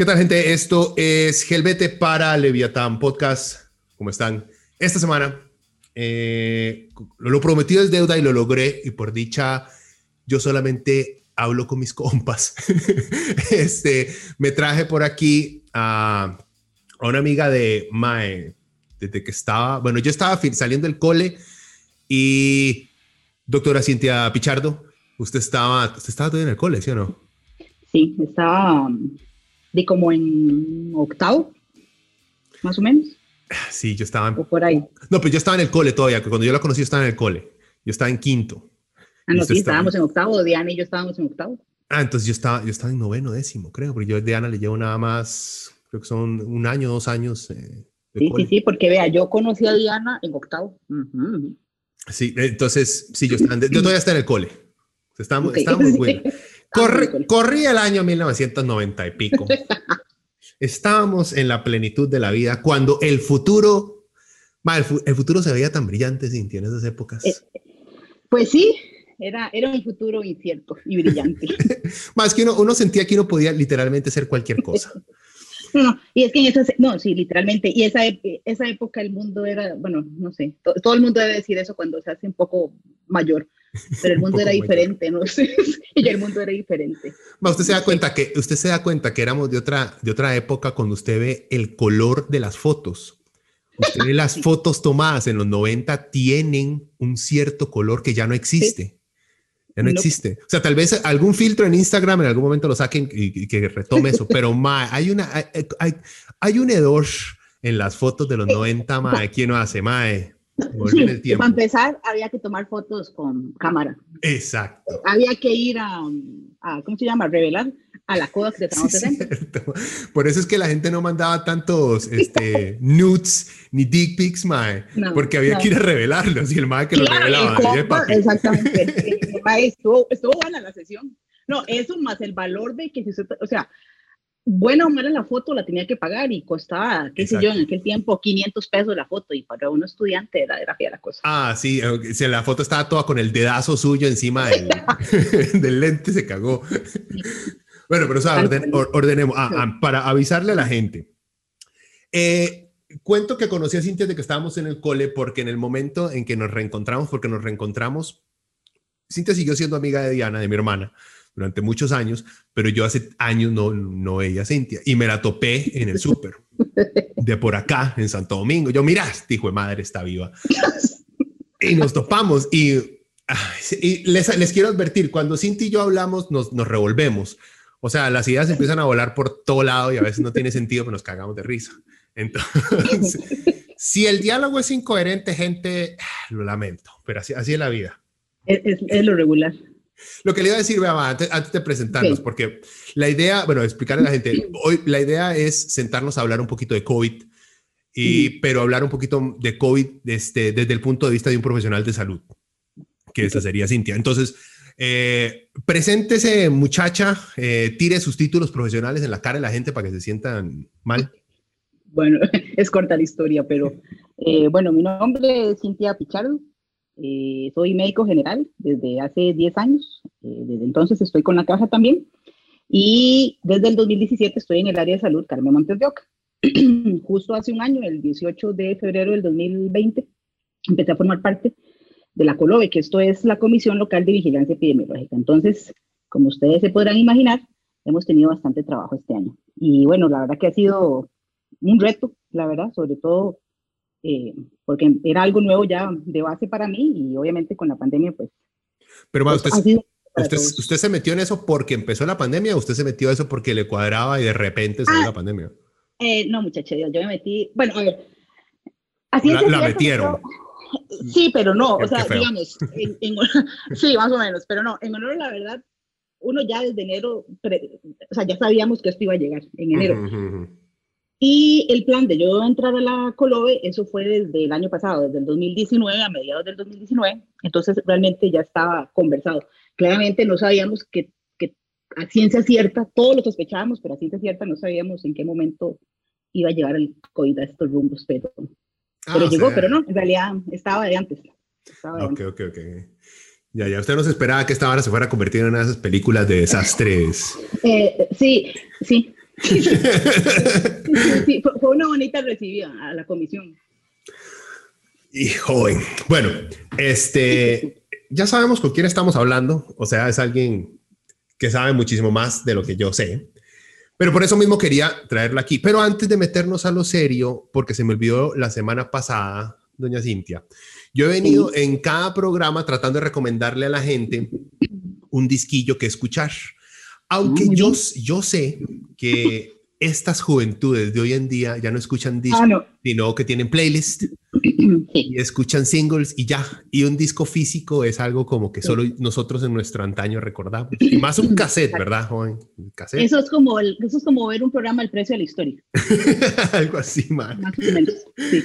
¿Qué tal, gente? Esto es Gelbete para Leviatán Podcast. ¿Cómo están? Esta semana eh, lo prometido es deuda y lo logré. Y por dicha, yo solamente hablo con mis compas. este, me traje por aquí a, a una amiga de Mae, desde que estaba, bueno, yo estaba saliendo del cole y doctora Cintia Pichardo, usted estaba, usted estaba todavía en el cole, ¿sí o no? Sí, estaba de como en octavo, más o menos. Sí, yo estaba en... O por ahí. No, pues yo estaba en el cole todavía, que cuando yo la conocí estaba en el cole. Yo estaba en quinto. Ah, no, sí, estábamos en octavo, Diana y yo estábamos en octavo. Ah, entonces yo estaba, yo estaba en noveno, décimo, creo, porque yo a Diana le llevo nada más, creo que son un año, dos años. Eh, sí, sí, sí, porque vea, yo conocí a Diana en octavo. Sí, entonces, sí, yo, estaba, yo todavía estaba en el cole. Estábamos, okay. estábamos muy Corre, corría el año 1990 y pico. Estábamos en la plenitud de la vida cuando el futuro, el, futuro se veía tan brillante, Cintia, en esas épocas. Eh, pues sí, era, era un futuro incierto y brillante. Más que uno, uno sentía que uno podía literalmente ser cualquier cosa. No, y es que en esa, no, sí, literalmente, y esa, esa época el mundo era, bueno, no sé, todo el mundo debe decir eso cuando se hace un poco mayor, pero el mundo era diferente, ¿no? y el mundo era diferente. usted se da cuenta que usted se da cuenta que éramos de otra de otra época cuando usted ve el color de las fotos. Usted ve las fotos tomadas en los 90 tienen un cierto color que ya no existe. Ya no, existe. O sea, tal vez algún filtro en Instagram en algún momento lo saquen y, que retome eso, pero ma, hay una hay, hay, un hedor en las fotos de los 90, ma, ¿quién no hace, mae? Para empezar, había que tomar fotos con cámara. Exacto. Había que ir a, ¿cómo se llama? revelar a la Kodak de sí, Por eso es que la gente no mandaba tantos este, nudes ni dick pics, mae, porque había que ir a revelarlos y el mae que lo revelaba. exactamente. estuvo, estuvo buena la sesión. No, eso más el valor de que si usted, o sea, buena o mala la foto la tenía que pagar y costaba, qué sé yo, en aquel tiempo 500 pesos la foto y para un estudiante era, era la cosa. Ah, sí, la foto estaba toda con el dedazo suyo encima del, del lente, se cagó. bueno, pero o sea, ordenemos, ah, ah, para avisarle a la gente. Eh, cuento que conocí a Cintia de que estábamos en el cole porque en el momento en que nos reencontramos, porque nos reencontramos, Cintia siguió siendo amiga de Diana, de mi hermana durante muchos años, pero yo hace años no, no veía a Cintia y me la topé en el súper de por acá, en Santo Domingo. Yo, mira, hijo de madre está viva. Y nos topamos y, les, les, quiero advertir, cuando Cintia y yo hablamos, nos, nos revolvemos. O sea, las ideas empiezan a volar por todo lado y a veces no tiene sentido, pero nos cagamos de risa. Entonces, si el diálogo es incoherente, gente, lo lamento, pero así, así es la vida. Es, es lo regular. Lo que le iba a decir, antes, antes de presentarnos, porque la idea, bueno, explicarle a la gente, hoy la idea es sentarnos a hablar un poquito de COVID, y, pero hablar un poquito de COVID desde, desde el punto de vista de un profesional de salud, que esa sería Cintia. Entonces, eh, preséntese, muchacha, eh, tire sus títulos profesionales en la cara de la gente para que se sientan mal. Bueno, es corta la historia, pero eh, bueno, mi nombre es Cintia Pichardo, eh, soy médico general desde hace 10 años, eh, desde entonces estoy con la caja también y desde el 2017 estoy en el área de salud Carmen Montes de Oca. Justo hace un año, el 18 de febrero del 2020, empecé a formar parte de la COLOVE, que esto es la Comisión Local de Vigilancia Epidemiológica. Entonces, como ustedes se podrán imaginar, hemos tenido bastante trabajo este año. Y bueno, la verdad que ha sido un reto, la verdad, sobre todo eh, porque era algo nuevo ya de base para mí y obviamente con la pandemia pues... Pero pues, usted, ¿Usted, ¿Usted se metió en eso porque empezó la pandemia o usted se metió en eso porque le cuadraba y de repente salió Ah, la pandemia? Eh, no, muchacha, yo yo me metí, bueno, a ver. Así La- es la metieron. yo- Sí, pero no, o sea, digamos, en- en- sí, más o menos, pero no, en honor a la verdad, uno ya desde enero, pre- o sea, ya sabíamos que esto iba a llegar en enero. Ujú, ujú, ujú. Y el plan de yo entrar a la Colobe, eso fue desde el año pasado, desde el 2019, a mediados del 2019, entonces realmente ya estaba conversado. Claramente no sabíamos que, que a ciencia cierta, todos lo sospechábamos, pero a ciencia cierta no sabíamos en qué momento iba a llegar el COVID a estos rumbos, pero, Ah, pero llegó, sea, pero no, en realidad estaba de antes. Estaba de Ok, antes. ok, ok. Ya, ya. Usted no se esperaba que esta vara se fuera a convertir en una de esas películas de desastres. Eh, sí, sí. Sí, sí, fue una bonita recibida a la comisión. Y joven. Bueno, este, ya sabemos con quién estamos hablando. O sea, es alguien que sabe muchísimo más de lo que yo sé. Pero por eso mismo quería traerla aquí. Pero antes de meternos a lo serio, porque se me olvidó la semana pasada, doña Cintia, yo he venido en cada programa tratando de recomendarle a la gente un disquillo que escuchar. Aunque yo, sé que estas juventudes de hoy en día ya no escuchan discos, Ah, no. sino que tienen playlist Sí. y escuchan singles y ya. Y un disco físico es algo como que Sí. solo nosotros en nuestro antaño recordamos. Y más un cassette, ¿verdad, joven? Cassette. Eso es como el- eso es como ver un programa El precio de la historia, algo así, man. más o menos. Sí.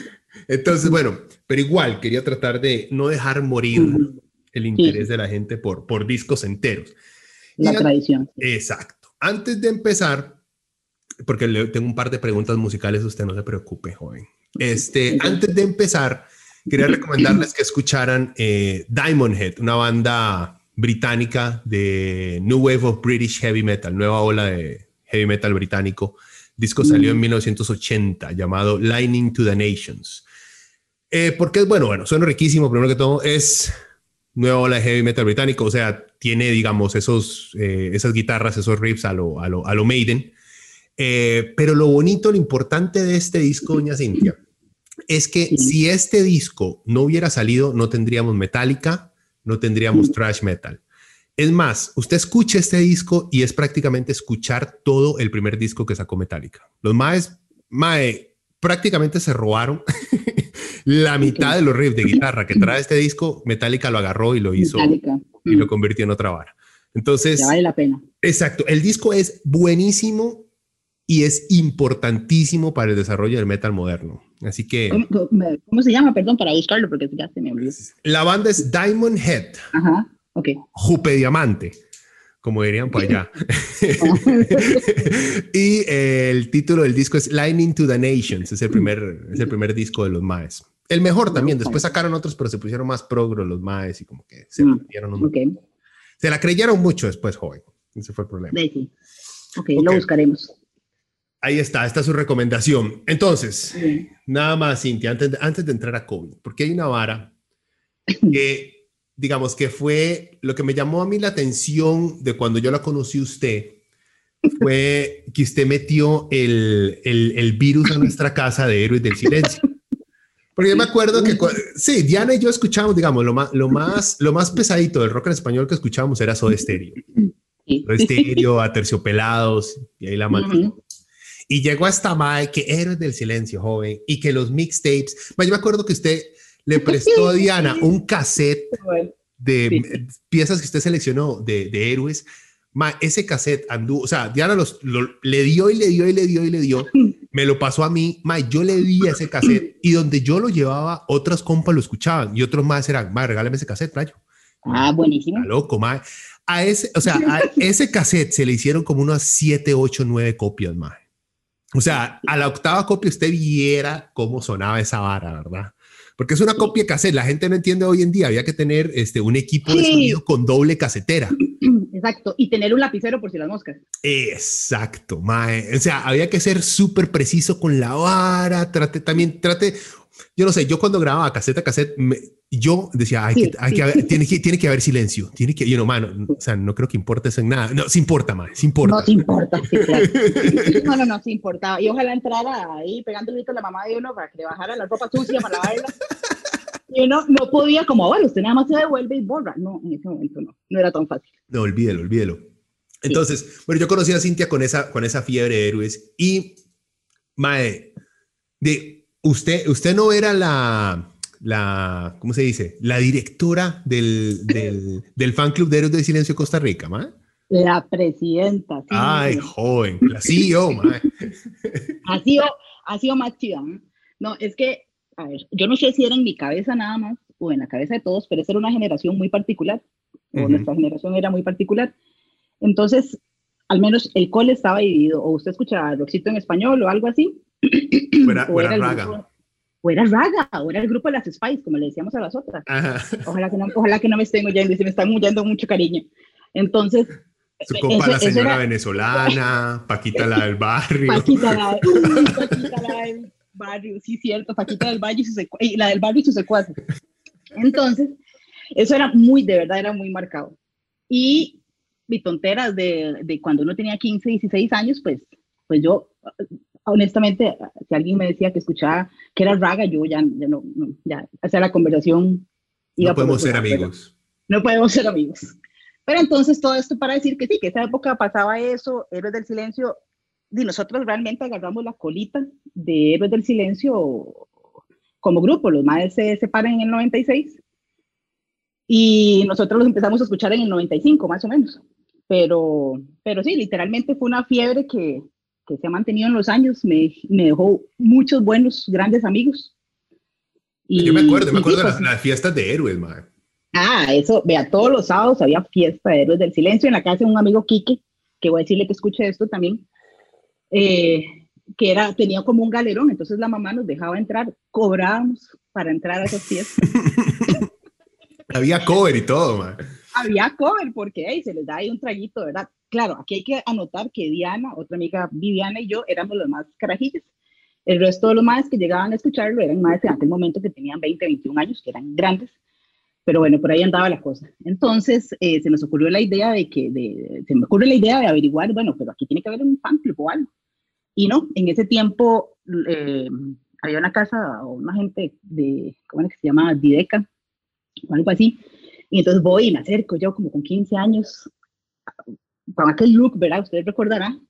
Entonces, bueno, pero igual quería tratar de no dejar morir el interés de la gente por, por discos enteros. La Y tradición. Exacto. Antes de empezar, porque le tengo un par de preguntas musicales, usted no se preocupe, joven. Este, antes de empezar, quería recomendarles que escucharan eh, Diamond Head, una banda británica de New Wave of British Heavy Metal, nueva ola de heavy metal británico. El disco salió en Mm. 1980, llamado Lightning to the Nations. Eh, porque es bueno, bueno, suena riquísimo, primero que todo, es nueva ola de heavy metal británico, o sea, tiene, digamos, esos, eh, esas guitarras, esos riffs a lo, a lo, a lo Maiden. Eh, pero lo bonito, lo importante de este disco, doña Cintia, es que si este disco no hubiera salido, no tendríamos Metallica, no tendríamos thrash metal. Es más, usted escucha este disco y es prácticamente escuchar todo el primer disco que sacó Metallica. Los maes, mae, prácticamente se robaron la mitad de los riffs de guitarra que trae este disco. Metallica lo agarró y lo hizo Metallica. y lo convirtió en otra vara. Entonces, Ya vale la pena. exacto, el disco es buenísimo y es importantísimo para el desarrollo del metal moderno. Así que ¿Cómo, cómo- cómo se llama? Perdón, para buscarlo porque ya se me olvidó. la banda es Diamond Head, Ajá, ok. Jupe Diamante, como dirían por allá. y eh, el título del disco es Lightning to the Nations, es el primer, es el primer disco de los Maes. El mejor también, después sacaron otros, pero se pusieron más progro los Maes y como que se, Mm, un- se la creyeron mucho después, joven. Ese fue el problema. sí. Ok. lo buscaremos. Ahí está, esta es su recomendación. Entonces, nada más, Cintia, antes de, antes de entrar a COVID, porque hay una vara que, digamos, que fue lo que me llamó a mí la atención de cuando yo la conocí usted, fue que usted metió el, el, el virus a nuestra casa de Héroes del Silencio. Porque yo me acuerdo que, sí, Diana y yo escuchábamos, digamos, lo más, lo más, lo más pesadito del rock en español que escuchábamos era Soda Stereo. Soda Stereo, a Terciopelados, y ahí la mantuvo. Ujú. Y llegó hasta Mae, que Héroes del Silencio, joven, y que los mixtapes. Yo me acuerdo que usted le prestó a Diana un cassette de Sí. piezas que usted seleccionó de, de héroes. Mae, ese cassette anduvo, o sea, Diana los, lo- le dio y le dio y le dio y le dio. Me lo pasó a mí, Mae, yo le di ese cassette y donde yo lo llevaba, otras compas lo escuchaban y otros más eran, Mae, regálame ese cassette, playo. Ah, buenísimo. Está loco, Mae. A ese, o sea, a ese cassette se le hicieron como unas 7, 8, 9 copias, Mae. O sea, a la octava copia usted viera cómo sonaba esa vara, ¿verdad? Porque es una copia cassette, la gente no entiende hoy en día, había que tener este, un equipo de sonido con doble casetera. Exacto. Y tener un lapicero por si las moscas. Exacto, mae. O sea, había que ser súper preciso con la vara, trate también, trate, yo no sé, yo cuando grababa cassette a cassette, me- yo decía, hay Sí, que, hay sí. que haber- tiene, que, tiene que haber silencio, tiene que, yo no, mano, o sea, no creo que importe eso en nada. No, sí importa, mae, sí importa. No te importa, sí, claro. No, no, no, sí importaba. Y ojalá entrara ahí pegando gritos a la mamá de uno para que le bajara la ropa sucia para lavarla. y no, no podía, como, bueno, usted nada más se devuelve y borra. No, en ese momento no, no era tan fácil. No, olvídelo, olvídelo. Entonces, bueno, yo conocí a Cintia con esa, con esa fiebre de héroes y, mae, de, usted, usted no era la, la, ¿cómo se dice? La directora del, del, del fan club de héroes del silencio Costa Rica, mae. La presidenta. Sí, Ay, joven, la CEO, mae. Ha sido, ha sido más chida. ¿no? no, es que, a ver, yo no sé si era en mi cabeza nada más o en la cabeza de todos, pero esa era una generación muy particular, o Ujú. nuestra generación era muy particular. Entonces, al menos el cole estaba dividido, o usted escuchaba Roxito en español o algo así, Fuera, o el raga. grupo- o era Raga, o era el grupo de las Spice, como le decíamos a las otras. Ajá. Ojalá que no, ojalá que no me estén oyendo y se me están huyendo mucho cariño. Entonces, Su compa, eso- la señora era- venezolana, Paquita, la del barrio. Paquita la, uy, Paquita la del barrio, sí, cierto, Paquita del Valle y, secua- y la del barrio y sus secuaces. Entonces, eso era muy, de verdad, era muy marcado. Y mi tonteras de, de cuando uno tenía 15, 16 años, pues, pues yo, honestamente, si alguien me decía que escuchaba que era raga, yo ya, ya no, ya, sea, la conversación iba No podemos ser amigos. no podemos ser amigos. Pero entonces todo esto para decir que sí, que esa época pasaba eso, Héroes del Silencio, y nosotros realmente agarramos la colita de Héroes del Silencio como grupo, los madres se separan en el 96 y nosotros los empezamos a escuchar en el 95 más o menos. Pero, pero sí, literalmente fue una fiebre que, que se ha mantenido en los años, me, me dejó muchos buenos, grandes amigos. Y, Yo me acuerdo, me y sí, acuerdo de pues, las, las fiestas de héroes, mae. Ah, eso, vea, todos los sábados había fiesta de Héroes del Silencio en la casa de un amigo Quique, que voy a decirle que escuche esto también, eh, que era, tenía como un galerón, entonces la mamá nos dejaba entrar, cobrábamos para entrar a esas fiestas. Había cover y todo, mae. había cover porque hey, se les da ahí un traguito, ¿verdad? Claro, aquí hay que anotar que Diana, otra amiga Viviana y yo éramos los más carajillos. El resto de los más que llegaban a escucharlo eran más en aquel momento que tenían 20, 21 años, que eran grandes. Pero bueno, por ahí andaba la cosa. Entonces eh, se nos ocurrió la idea de que, de, se me ocurre la idea de averiguar, bueno, pero aquí tiene que haber un fan club o algo. Y no, en ese tiempo eh, había una casa o una gente de, ¿cómo es que se llama? Dideca, o algo así. Y entonces voy y me acerco yo como con 15 años, con aquel look, ¿verdad? Ustedes recordarán.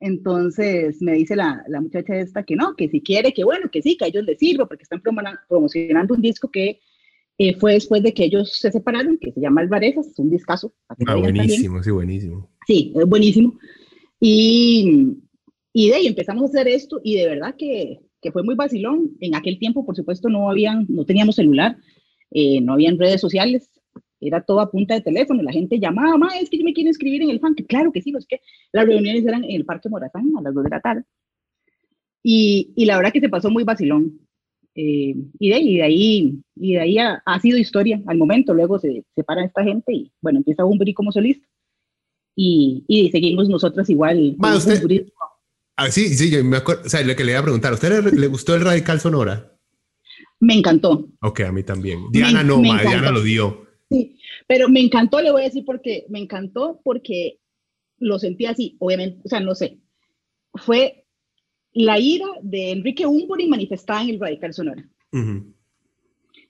Entonces me dice la, la muchacha esta que no, que si quiere, que bueno, que sí, que a ellos les sirva, porque están promocionando un disco que eh, fue después de que ellos se separaron, que se llama Alvarezas, es un discazo. Ah, oigan también. buenísimo, sí, buenísimo. Sí, es buenísimo. Y, y de ahí empezamos a hacer esto y de verdad que, que fue muy vacilón. En aquel tiempo, por supuesto, no, habían, no teníamos celular, eh, no habían redes sociales, era todo a punta de teléfono. La gente llamaba, mamá, es que yo me quiero inscribir en el fan. Que claro que sí, no es que las reuniones eran en el Parque Morazán a las 2 de la tarde. Y, y la verdad que se pasó muy vacilón. Eh, y, de, ahí- de ahí, y de ahí ha, ha sido historia al momento. Luego se separa esta gente y bueno, empieza Bumburi como solista. Y, y seguimos nosotros igual. Con usted-. Ah, sí, sí, yo me acuerdo, o sea, lo que le iba a preguntar, ¿a usted le, le gustó el Radical Sonora? Me encantó. Ok, a mí también. Diana no, me ma, Diana lo dio. Sí, pero me encantó, le voy a decir porque me encantó porque lo sentí así, obviamente, o sea, no sé. Fue la ira de Enrique Umburi manifestada en el Radical Sonora. Ujú.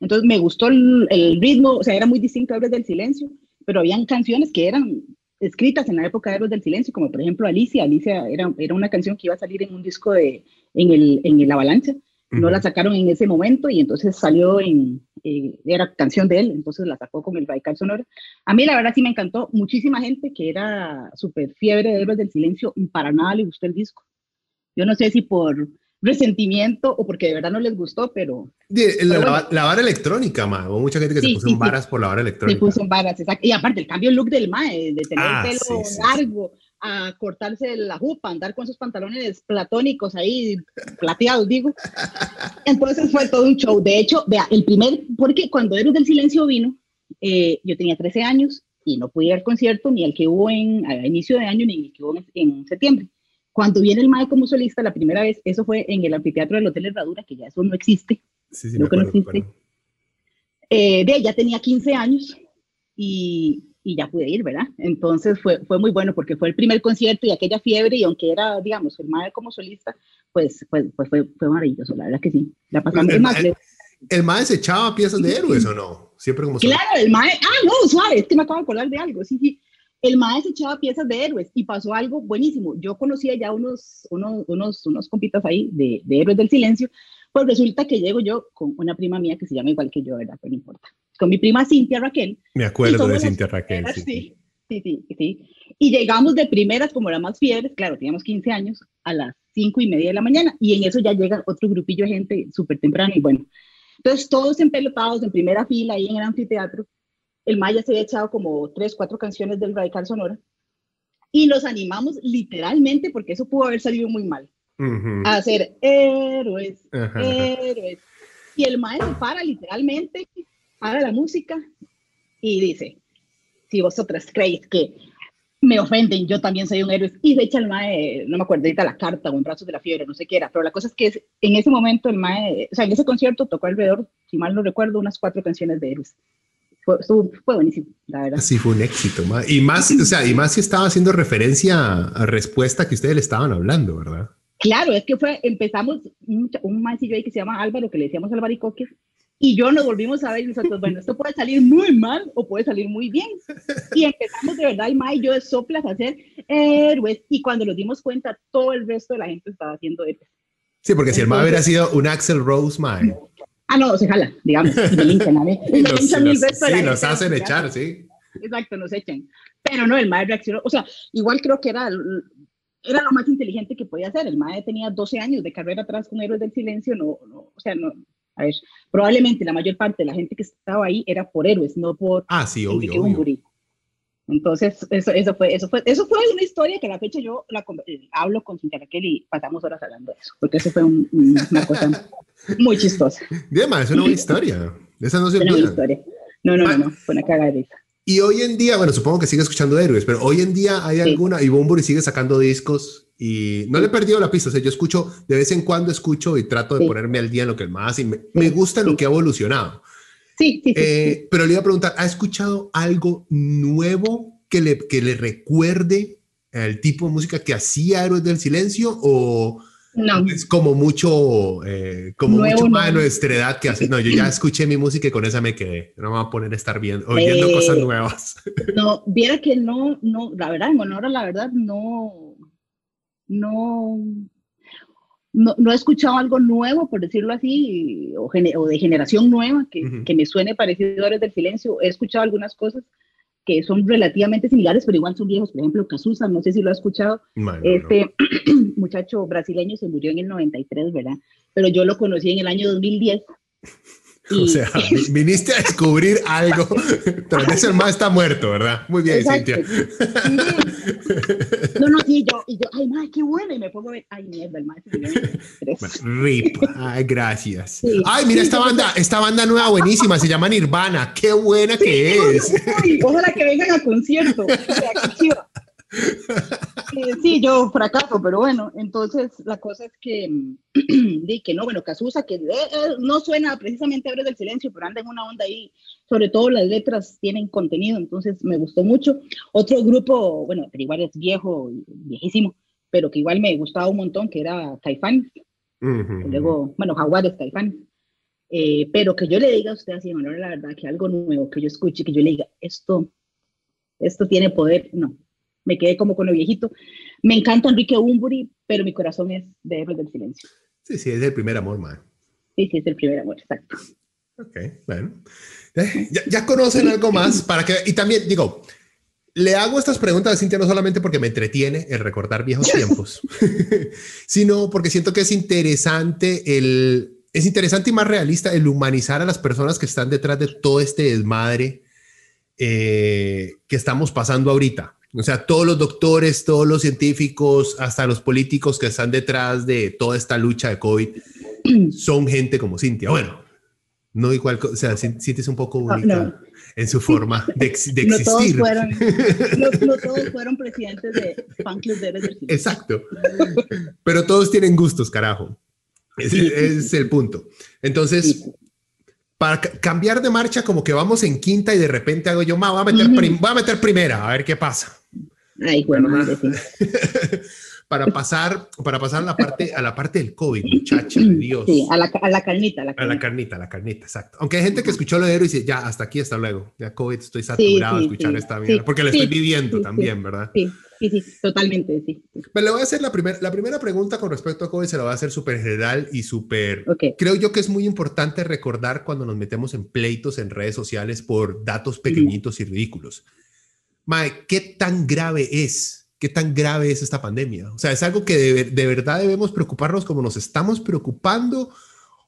Entonces me gustó el, el ritmo, o sea, era muy distinto a Héroes del Silencio, pero habían canciones que eran escritas en la época de Héroes del Silencio, como por ejemplo Alicia. Alicia era, era una canción que iba a salir en un disco de, en, el, en el Avalancha. No Ujú. la sacaron en ese momento y entonces salió en, eh, era canción de él, entonces la sacó con el Radical Sonora. A mí la verdad sí me encantó, muchísima gente que era súper fiebre de Héroes del Silencio, para nada le gustó el disco. Yo no sé si por resentimiento o porque de verdad no les gustó, pero De- la, Pero bueno. la- la vara electrónica, ma. Hubo mucha gente que Sí, se puso sí, en sí. varas por la vara se electrónica. puso en varas, exacto. Y aparte, el cambio de look del mae, de tener Ah, el pelo sí, sí, largo, a cortarse la jupa, andar con esos pantalones platónicos ahí, plateados, digo. Entonces fue todo un show. De hecho, vea, el primer, porque cuando Héroes del Silencio vino, eh, yo tenía 13 años y no pude ir al concierto ni al que hubo en, a inicio de año ni el que hubo en, en septiembre. Cuando viene el mae como solista la primera vez, eso fue en el anfiteatro del Hotel Herradura, que ya eso no existe. Sí, sí, Creo me que no acuerdo, existe. acuerdo. Eh, de ya tenía 15 años y, y ya pude ir, ¿verdad? Entonces fue, fue muy bueno porque fue el primer concierto y aquella fiebre y aunque era, digamos, el madre como solista, pues, pues, pues fue, fue maravilloso, la verdad que sí. La pasamos El más. le- ¿El mae se echaba piezas de héroes o no? Siempre como... Claro, el mae... Ah, no, suave, es que me acabo de acordar de algo. Sí, sí. El mae se echaba piezas de héroes y pasó algo buenísimo. Yo conocía ya unos, unos, unos, unos compitas ahí de, de héroes del silencio, pues resulta que llego yo con una prima mía que se llama igual que yo, ¿verdad? Pero no importa. Con mi prima Cintia Raquel. Me acuerdo de Cintia Raquel. Sí, sí, sí, sí. Y llegamos de primeras, como las más fieles, claro, teníamos 15 años, a las 5 y media de la mañana. Y en eso ya llega otro grupillo de gente súper temprano. Y bueno, entonces todos empelotados en primera fila ahí en el anfiteatro. El Maya se había echado como tres, cuatro canciones del Radical Sonora. Y nos animamos literalmente, porque eso pudo haber salido muy mal, a hacer héroes, héroes. Y el maestro para literalmente, para la música y dice, si vosotras creéis que me ofenden, yo también soy un héroe. Y se echa el mae, no me acuerdo ahorita la carta o en brazos de la fiebre, no sé qué era, pero la cosa es que en ese momento el mae, o sea, en ese concierto tocó alrededor, si mal no recuerdo, unas cuatro canciones de héroes. Fue, fue buenísimo, la verdad. Sí, fue un éxito. Y más, o sea, y más si estaba haciendo referencia a respuesta que ustedes le estaban hablando, ¿verdad? Claro, es que fue, empezamos un, un maecillo ahí que se llama Álvaro, que le decíamos Albaricoque, y yo nos volvimos a ver y nosotros, bueno, esto puede salir muy mal o puede salir muy bien. Y empezamos de verdad, el Mae y yo de soplas a hacer héroes. Y cuando nos dimos cuenta, todo el resto de la gente estaba haciendo héroes. Sí, porque si el Mae hubiera sido un Axel Rose Mae. Ah, no, se jala, digamos. Y me linchan a mí. Y nos, sí, nos hacen echar, sí. Exacto, nos echan. Pero no, el Mae reaccionó. O sea, igual creo que era era lo más inteligente que podía hacer. El MAE tenía 12 años de carrera atrás con Héroes del Silencio, no, no, o sea, no, a ver, probablemente la mayor parte de la gente que estaba ahí era por héroes, no por... Ah, sí, obvio, obvio. Entonces, eso, eso, fue, eso, fue, eso fue una historia que a la fecha yo la, eh, hablo con Cintia Raquel y pasamos horas hablando de eso, porque eso fue una cosa muy chistosa. Bien, es una buena historia. Esa no se olvida. historia. No, no, no, no, fue una cagada de esa. Y hoy en día, bueno, supongo que sigue escuchando héroes, pero hoy en día hay alguna, y Bumburi sigue sacando discos y no le he perdido la pista, o sea, yo escucho, de vez en cuando escucho y trato de ponerme al día en lo que más, y me, me gusta lo que ha evolucionado. Sí, sí, eh, Pero le iba a preguntar, ¿ha escuchado algo nuevo que le, que le recuerde el tipo de música que hacía Héroes del Silencio o no. Es como mucho, eh, como mucho más de nuestra edad que hace. No, yo ya escuché mi música y con esa me quedé. No me voy a poner a estar viendo, oyendo cosas nuevas. No, viera que no, no, la verdad, en honor a la verdad, no, no, no, no, he escuchado algo nuevo, por decirlo así, o, o de generación nueva que, que me suene parecido a del Silencio. He escuchado algunas cosas, que son relativamente similares, pero igual son viejos. Por ejemplo, Cazuza, no sé si lo ha escuchado. este muchacho brasileño se murió en el 93, ¿verdad? Pero yo lo conocí en el año 2010. O sea, viniste a descubrir algo. Tal vez el más está muerto, ¿verdad? Muy bien, Cintia. No, no, sí, yo, y yo, ay, madre, qué bueno. Y me pongo a ver, ay, mierda, el más. Rip, ay, gracias. Ay, mira esta banda, esta banda nueva buenísima, se llama Nirvana. Qué buena que es. ojalá que vengan al concierto. O sea, qué sí, yo fracaso, pero bueno, entonces la cosa es que, di que no, bueno, Casusa, que eh, eh, no suena precisamente a del silencio, pero anda en una onda ahí, sobre todo las letras tienen contenido, entonces me gustó mucho. Otro grupo, bueno, pero igual es viejo, viejísimo, pero que igual me gustaba un montón, que era Caifán. Luego, bueno, Jaguares, Caifán. Eh, pero que yo le diga a usted así, bueno, la verdad, que algo nuevo, que yo escuche, que yo le diga, esto, esto tiene poder, no, me quedé como con lo viejito. Me encanta Enrique Umburi, pero mi corazón es de Héroes del Silencio. Sí, sí, es el primer amor, man. Sí, sí, es el primer amor, exacto. Ok, bueno. Eh, ya, ya conocen algo más para que, y también digo, le hago estas preguntas a Cintia no solamente porque me entretiene el recordar viejos tiempos, sino porque siento que es interesante el, es interesante y más realista el humanizar a las personas que están detrás de todo este desmadre eh, que estamos pasando ahorita. O sea, todos los doctores, todos los científicos, hasta los políticos que están detrás de toda esta lucha de COVID, son gente como Cintia. Bueno, no igual, o sea, Cintia es un poco única en su forma de, existir. No todos, fueron, no, todos fueron presidentes de fan club de Exacto. Pero todos tienen gustos, carajo. Ese, es el punto. Entonces, para cambiar de marcha, como que vamos en quinta y de repente hago yo, voy a meter, voy a meter primera, a ver qué pasa. Ay, bueno, para pasar, para pasar a la parte, a la parte del COVID, muchacha de Dios. Sí, a la, a la carnita, a la carnita. A la carnita, a la carnita, exacto. Aunque hay gente que escuchó lo de y dice, ya, hasta aquí, hasta luego. Ya COVID, estoy saturado de escuchar esta mierda. porque lo estoy viviendo también, ¿verdad? Sí, sí, sí, totalmente, sí. Pero le voy a hacer la, primera la primera pregunta con respecto a COVID, se la voy a hacer súper general y súper... Creo yo que es muy importante recordar cuando nos metemos en pleitos en redes sociales por datos pequeñitos y ridículos. Mae, ¿qué tan grave es? ¿Qué tan grave es esta pandemia? O sea, ¿es algo que de, de verdad debemos preocuparnos como nos estamos preocupando?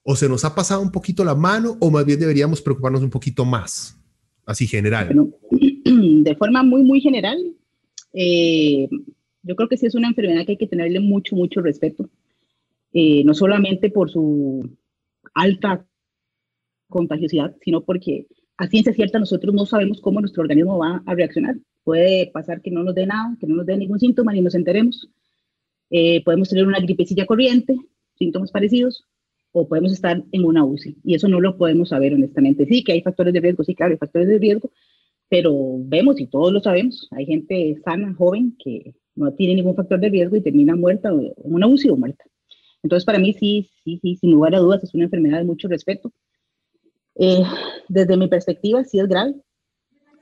¿O se nos ha pasado un poquito la mano? ¿O más bien deberíamos preocuparnos un poquito más? Así general. Bueno, de forma muy, muy general, eh, yo creo que sí es una enfermedad que hay que tenerle mucho, mucho respeto, eh, no solamente por su alta contagiosidad, sino porque a ciencia cierta nosotros no sabemos cómo nuestro organismo va a reaccionar. Puede pasar que no nos dé nada, que no nos dé ningún síntoma ni nos enteremos. Eh, podemos tener una gripecilla corriente, síntomas parecidos, o podemos estar en una UCI. Y eso no lo podemos saber honestamente. Sí, que hay factores de riesgo, sí, claro, hay factores de riesgo, pero vemos y todos lo sabemos, hay gente sana, joven, que no tiene ningún factor de riesgo y termina muerta en una UCI o muerta. Entonces, para mí sí, sí, sí, sin lugar a dudas, es una enfermedad de mucho respeto. Eh, desde mi perspectiva, sí es grave.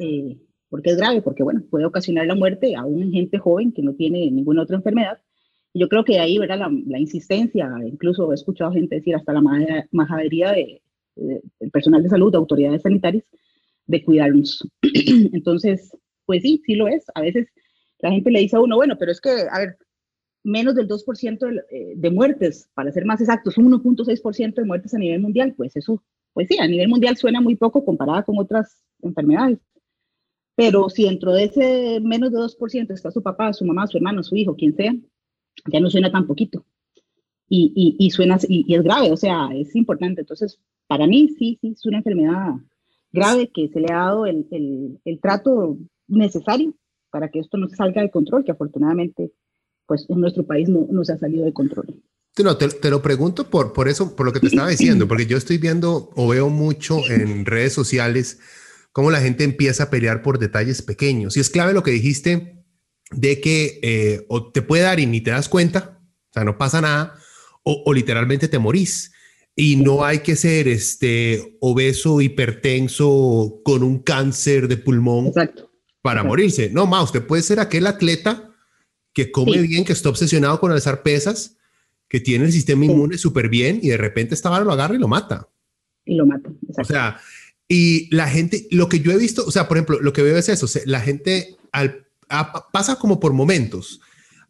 Eh, ¿Por qué es grave? Porque, bueno, puede ocasionar la muerte a un gente joven que no tiene ninguna otra enfermedad. yo creo que ahí, ¿verdad? La, la, insistencia, incluso he escuchado gente decir hasta la majadería de, del personal de salud, de autoridades sanitarias, de cuidarnos. Entonces, pues sí, sí lo es. A veces la gente le dice a uno, bueno, pero es que, a ver, menos del 2% de, eh, de, muertes, para ser más exactos, 1.6% de muertes a nivel mundial, pues eso, pues sí, a nivel mundial suena muy poco comparada con otras enfermedades. Pero si dentro de ese menos de 2% está su papá, su mamá, su hermano, su hijo, quien sea, ya no suena tan poquito. Y, y, y suena, y, y, es grave, o sea, es importante. Entonces, para mí sí, sí, es una enfermedad grave que se le ha dado el, el, el trato necesario para que esto no se salga de control, que afortunadamente pues en nuestro país no, no se ha salido de control. No, te, te, lo pregunto por, por eso, por lo que te estaba diciendo, porque yo estoy viendo o veo mucho en redes sociales cómo la gente empieza a pelear por detalles pequeños. Y es clave lo que dijiste de que eh, o te puede dar y ni te das cuenta, o sea, no pasa nada, o, o literalmente te morís y no hay que ser este obeso, hipertenso, con un cáncer de pulmón para morirse. No, más, usted puede ser aquel atleta que come bien, que está obsesionado con alzar pesas, que tiene el sistema inmune súper bien y de repente esta vara lo agarra y lo mata. Y lo mata. O sea, y la gente, lo que yo he visto, o sea, por ejemplo, lo que veo es eso, la gente al, pasa como por momentos.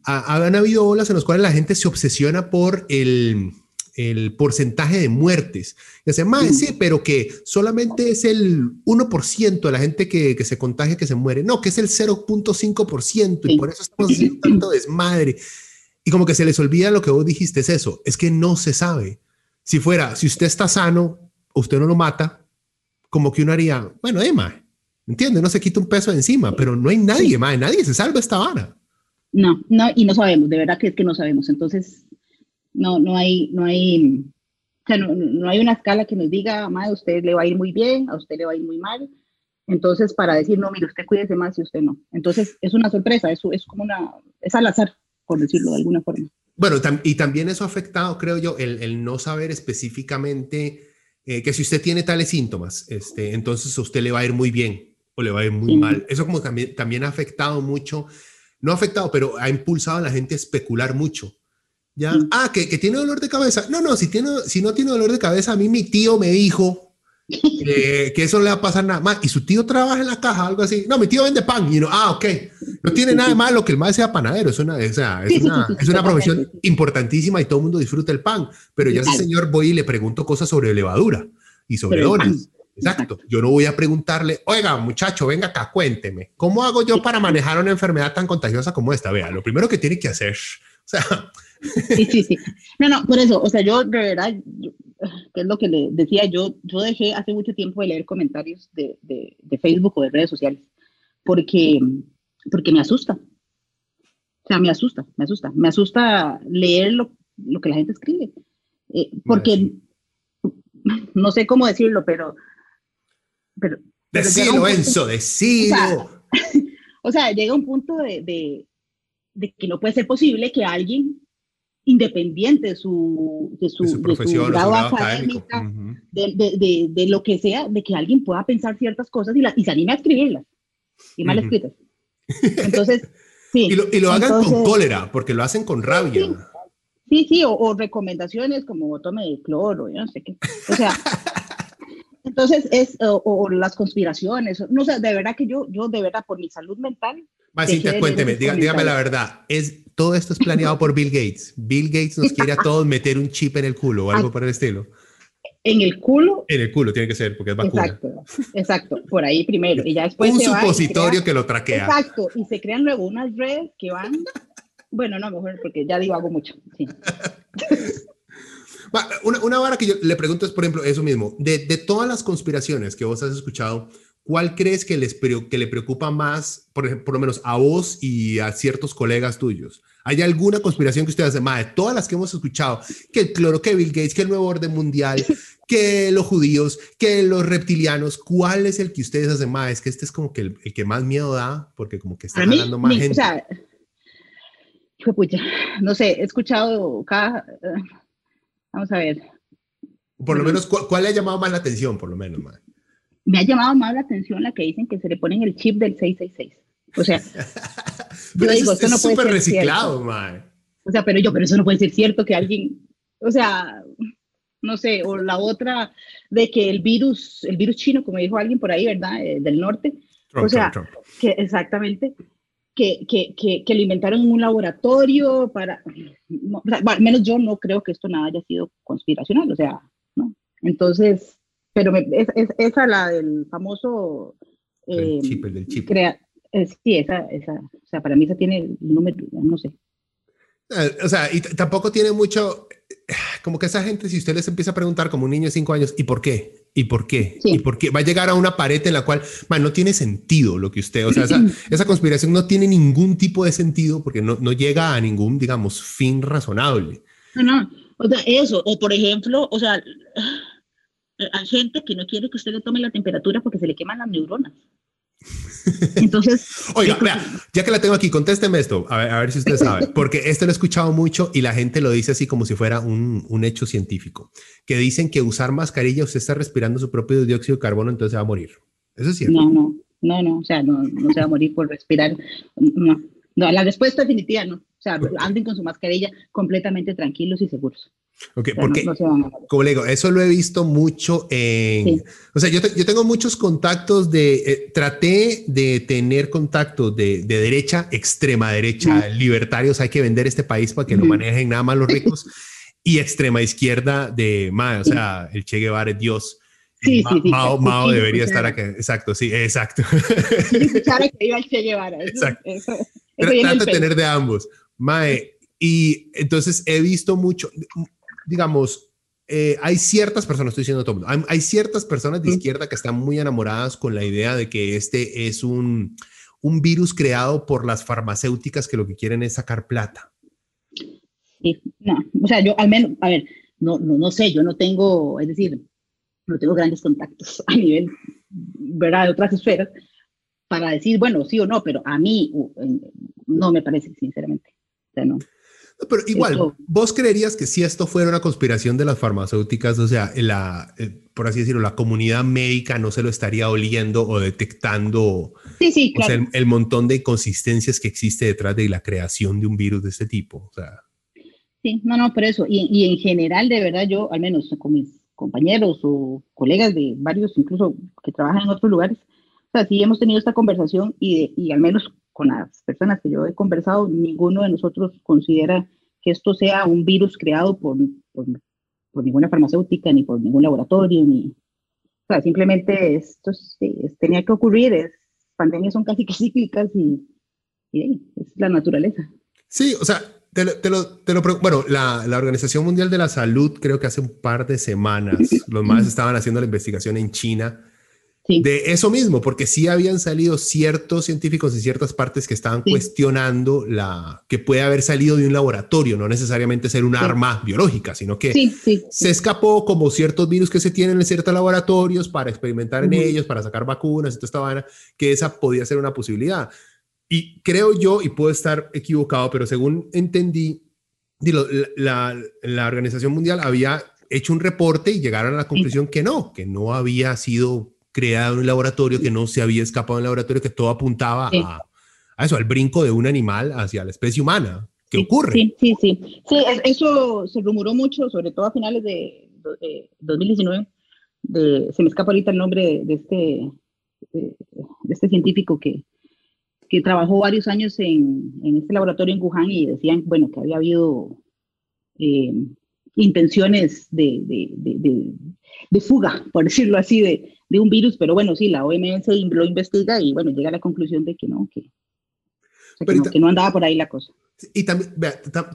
han habido olas en las cuales la gente se obsesiona por el el porcentaje de muertes. Y dice, más sí, pero que solamente es el 1% de la gente que, que, se contagia que se muere. No, que es el 0.5% y por eso estamos haciendo tanto desmadre. Y como que se les olvida lo que vos dijiste, es eso, es que no se sabe. Si fuera, si usted está sano, usted no lo mata, como que uno haría, bueno, Emma, eh, ¿entiende? No se quita un peso de encima, pero no hay nadie, más, nadie se salva esta vara. No, no, y no sabemos, de verdad que es que no sabemos. Entonces, no, no hay, no hay, o sea, no, no hay una escala que nos diga, a usted le va a ir muy bien, a usted le va a ir muy mal. Entonces, para decir, no, mire, usted cuídese más y usted no. Entonces, es una sorpresa, eso es como una, es al azar, por decirlo de alguna forma. Bueno, y también eso ha afectado, creo yo, el, el no saber específicamente eh, que si usted tiene tales síntomas, este, entonces a usted le va a ir muy bien o le va a ir muy mal. Eso como también, también ha afectado mucho, no ha afectado, pero ha impulsado a la gente a especular mucho. ¿Ya? Ah, que, que, tiene dolor de cabeza. No, no, si, tiene, si no tiene dolor de cabeza, a mí mi tío me dijo que, que eso le va a pasar nada más. Y su tío trabaja en la caja, algo así. No, mi tío vende pan. Y no, ah, ok. No tiene nada de malo que el más sea panadero. Es una, o sea, es una, es una profesión importantísima y todo el mundo disfruta el pan. Pero yo a ese señor voy y le pregunto cosas sobre levadura y sobre dones. Exacto. Yo no voy a preguntarle, oiga, muchacho, venga acá, cuénteme, ¿cómo hago yo para manejar una enfermedad tan contagiosa como esta? Vea, lo primero que tiene que hacer, o sea, Sí, sí, sí. No, no, por eso, o sea, yo de verdad, que es lo que le decía, yo, yo dejé hace mucho tiempo de leer comentarios de, de, de Facebook o de redes sociales, porque, porque me asusta. O sea, me asusta, me asusta. Me asusta leer lo, lo que la gente escribe. Eh, porque, no sé cómo decirlo, pero... pero decilo, Enzo, decilo. O sea, o sea, llega un punto de, de de que no puede ser posible que alguien independiente de su, de su, de su, grado, académico, de, de, de, lo que sea, de que alguien pueda pensar ciertas cosas y, la, y se anime a escribirlas, y mal escritas. Entonces, sí. y lo, y lo hagan con cólera, porque lo hacen con rabia. Sí, sí, o, o, recomendaciones como tome de cloro, yo no sé qué. O sea, entonces es, o, o, las conspiraciones, no sé, de verdad que yo, yo de verdad por mi salud mental. Más cuénteme, dígame la verdad, es todo esto es planeado por Bill Gates. Bill Gates nos quiere a todos meter un chip en el culo o algo por el estilo. En el culo. En el culo tiene que ser, porque es vacuna. Exacto, exacto, por ahí primero. Y ya después un supositorio que lo traquea. Exacto, y se crean luego unas redes que van. Bueno, no, mejor porque ya digo algo mucho. Sí. Una, una vara que yo le pregunto es, por ejemplo, eso mismo. De, de todas las conspiraciones que vos has escuchado, ¿cuál crees que, les, que le preocupa más, por, lo menos a vos y a ciertos colegas tuyos? ¿Hay alguna conspiración que ustedes hacen? de todas las que hemos escuchado, que el cloro, que Bill Gates, que el nuevo orden mundial, que los judíos, que los reptilianos, ¿cuál es el que ustedes hacen más? Es que este es como que el, el que más miedo da, porque como que está ganando más gente. O sea, no sé, he escuchado cada... Uh, vamos a ver. Por lo menos, ¿cuál, ¿cuál, le ha llamado más la atención, por lo menos, man? Me ha llamado más la atención la que dicen que se le ponen el chip del 666. O sea, pero yo digo, es, no puede súper reciclado, mae. O sea, pero yo, pero eso no puede ser cierto que alguien, o sea, no sé, o la otra de que el virus, el virus chino, como dijo alguien por ahí, ¿verdad? Eh, del norte. o sea, que exactamente, que, que, que, que, lo inventaron en un laboratorio para, no, al menos yo no creo que esto nada haya sido conspiracional, o sea, ¿no? Entonces, pero me, es, es, esa la del famoso... Eh, el chip, el del chip. Crea, sí, esa, esa, o sea, para mí esa tiene el número, no sé. Eh, o sea, y tampoco tiene mucho, como que esa gente, si usted les empieza a preguntar como un niño de cinco años, ¿y por qué? ¿Y por qué? Sí. ¿Y por qué? Va a llegar a una pared en la cual, man, no tiene sentido lo que usted, o sea, esa, esa conspiración no tiene ningún tipo de sentido porque no, no llega a ningún, digamos, fin razonable. No, no, o sea, eso, o por ejemplo, o sea, hay gente que no quiere que usted le tome la temperatura porque se le queman las neuronas. Entonces, oiga, vea, ya que la tengo aquí, contésteme esto, a ver, a ver, si usted sabe, porque esto lo he escuchado mucho y la gente lo dice así como si fuera un, un, hecho científico, que dicen que usar mascarilla usted está respirando su propio dióxido de carbono, entonces se va a morir. ¿Eso es cierto? No, no, no, no, o sea, no, no se va a morir por respirar, no, no, la respuesta definitiva no, o sea, anden con su mascarilla completamente tranquilos y seguros. Ok, porque, como le digo, eso lo he visto mucho en, sí. o sea, yo, te, yo, tengo muchos contactos de, eh, traté de tener contactos de, de derecha, extrema derecha, mm. libertarios, hay que vender este país para que mm. lo manejen nada más los ricos, y extrema izquierda de, ma, o sea, el Che Guevara es Dios. Sí, Ma, sí, sí, Mao, Mao debería estar acá, exacto, sí, exacto. Escuchar que iba el Che Guevara. Eso, exacto. Eso, eso Trato de tener de ambos. Mae, y entonces he visto mucho, digamos, eh, hay ciertas personas, estoy diciendo todo hay, ciertas personas de izquierda que están muy enamoradas con la idea de que este es un, un virus creado por las farmacéuticas que lo que quieren es sacar plata. Sí, no, o sea, yo al menos, a ver, no, no, no sé, yo no tengo, es decir, no tengo grandes contactos a nivel, ¿verdad?, de otras esferas para decir, bueno, sí o no, pero a mí no me parece, sinceramente. O sea, no. Pero igual, esto, vos creerías que si esto fuera una conspiración de las farmacéuticas, o sea, la, por así decirlo, la comunidad médica no se lo estaría oliendo o detectando sí, sí, claro. o sea, el, el, montón de inconsistencias que existe detrás de la creación de un virus de este tipo. O sea. Sí, no, no, por eso. Y, y en general, de verdad, yo, al menos con mis compañeros o colegas de varios, incluso que trabajan en otros lugares, o sea, sí hemos tenido esta conversación y, de, y al menos con las personas que yo he conversado, ninguno de nosotros considera que esto sea un virus creado por, por, por ninguna farmacéutica, ni por ningún laboratorio, ni... O sea, simplemente esto sí, es, tenía que ocurrir, es, pandemias son casi que cíclicas y, y es la naturaleza. Sí, o sea, te lo, te lo, te lo bueno, la, la, Organización Mundial de la Salud creo que hace un par de semanas los más estaban haciendo la investigación en China Sí. De eso mismo, porque sí habían salido ciertos científicos en ciertas partes que estaban sí. cuestionando la que puede haber salido de un laboratorio, no necesariamente ser un sí. arma biológica, sino que se escapó como ciertos virus que se tienen en ciertos laboratorios para experimentar uh -huh. en ellos, para sacar vacunas y toda esta vaina, que esa podía ser una posibilidad. y creo yo, y puedo estar equivocado, pero según entendí, la, la, Organización Mundial había hecho un reporte y llegaron a la conclusión que no, que no había sido creado en un laboratorio, que no se había escapado en un laboratorio, que todo apuntaba a, a, eso, al brinco de un animal hacia la especie humana. ¿Qué ocurre? Sí, sí, sí. Sí, eso se rumoró mucho, sobre todo a finales de, 2019. De, se me escapa ahorita el nombre de, este, de, este científico que, que trabajó varios años en, en, este laboratorio en Wuhan y decían, bueno, que había habido eh, intenciones de, de, de, fuga, por decirlo así, de, un virus, pero bueno, sí, la OMS lo investiga y bueno, llega a la conclusión de que no, que, que, no, andaba por ahí la cosa. Y también,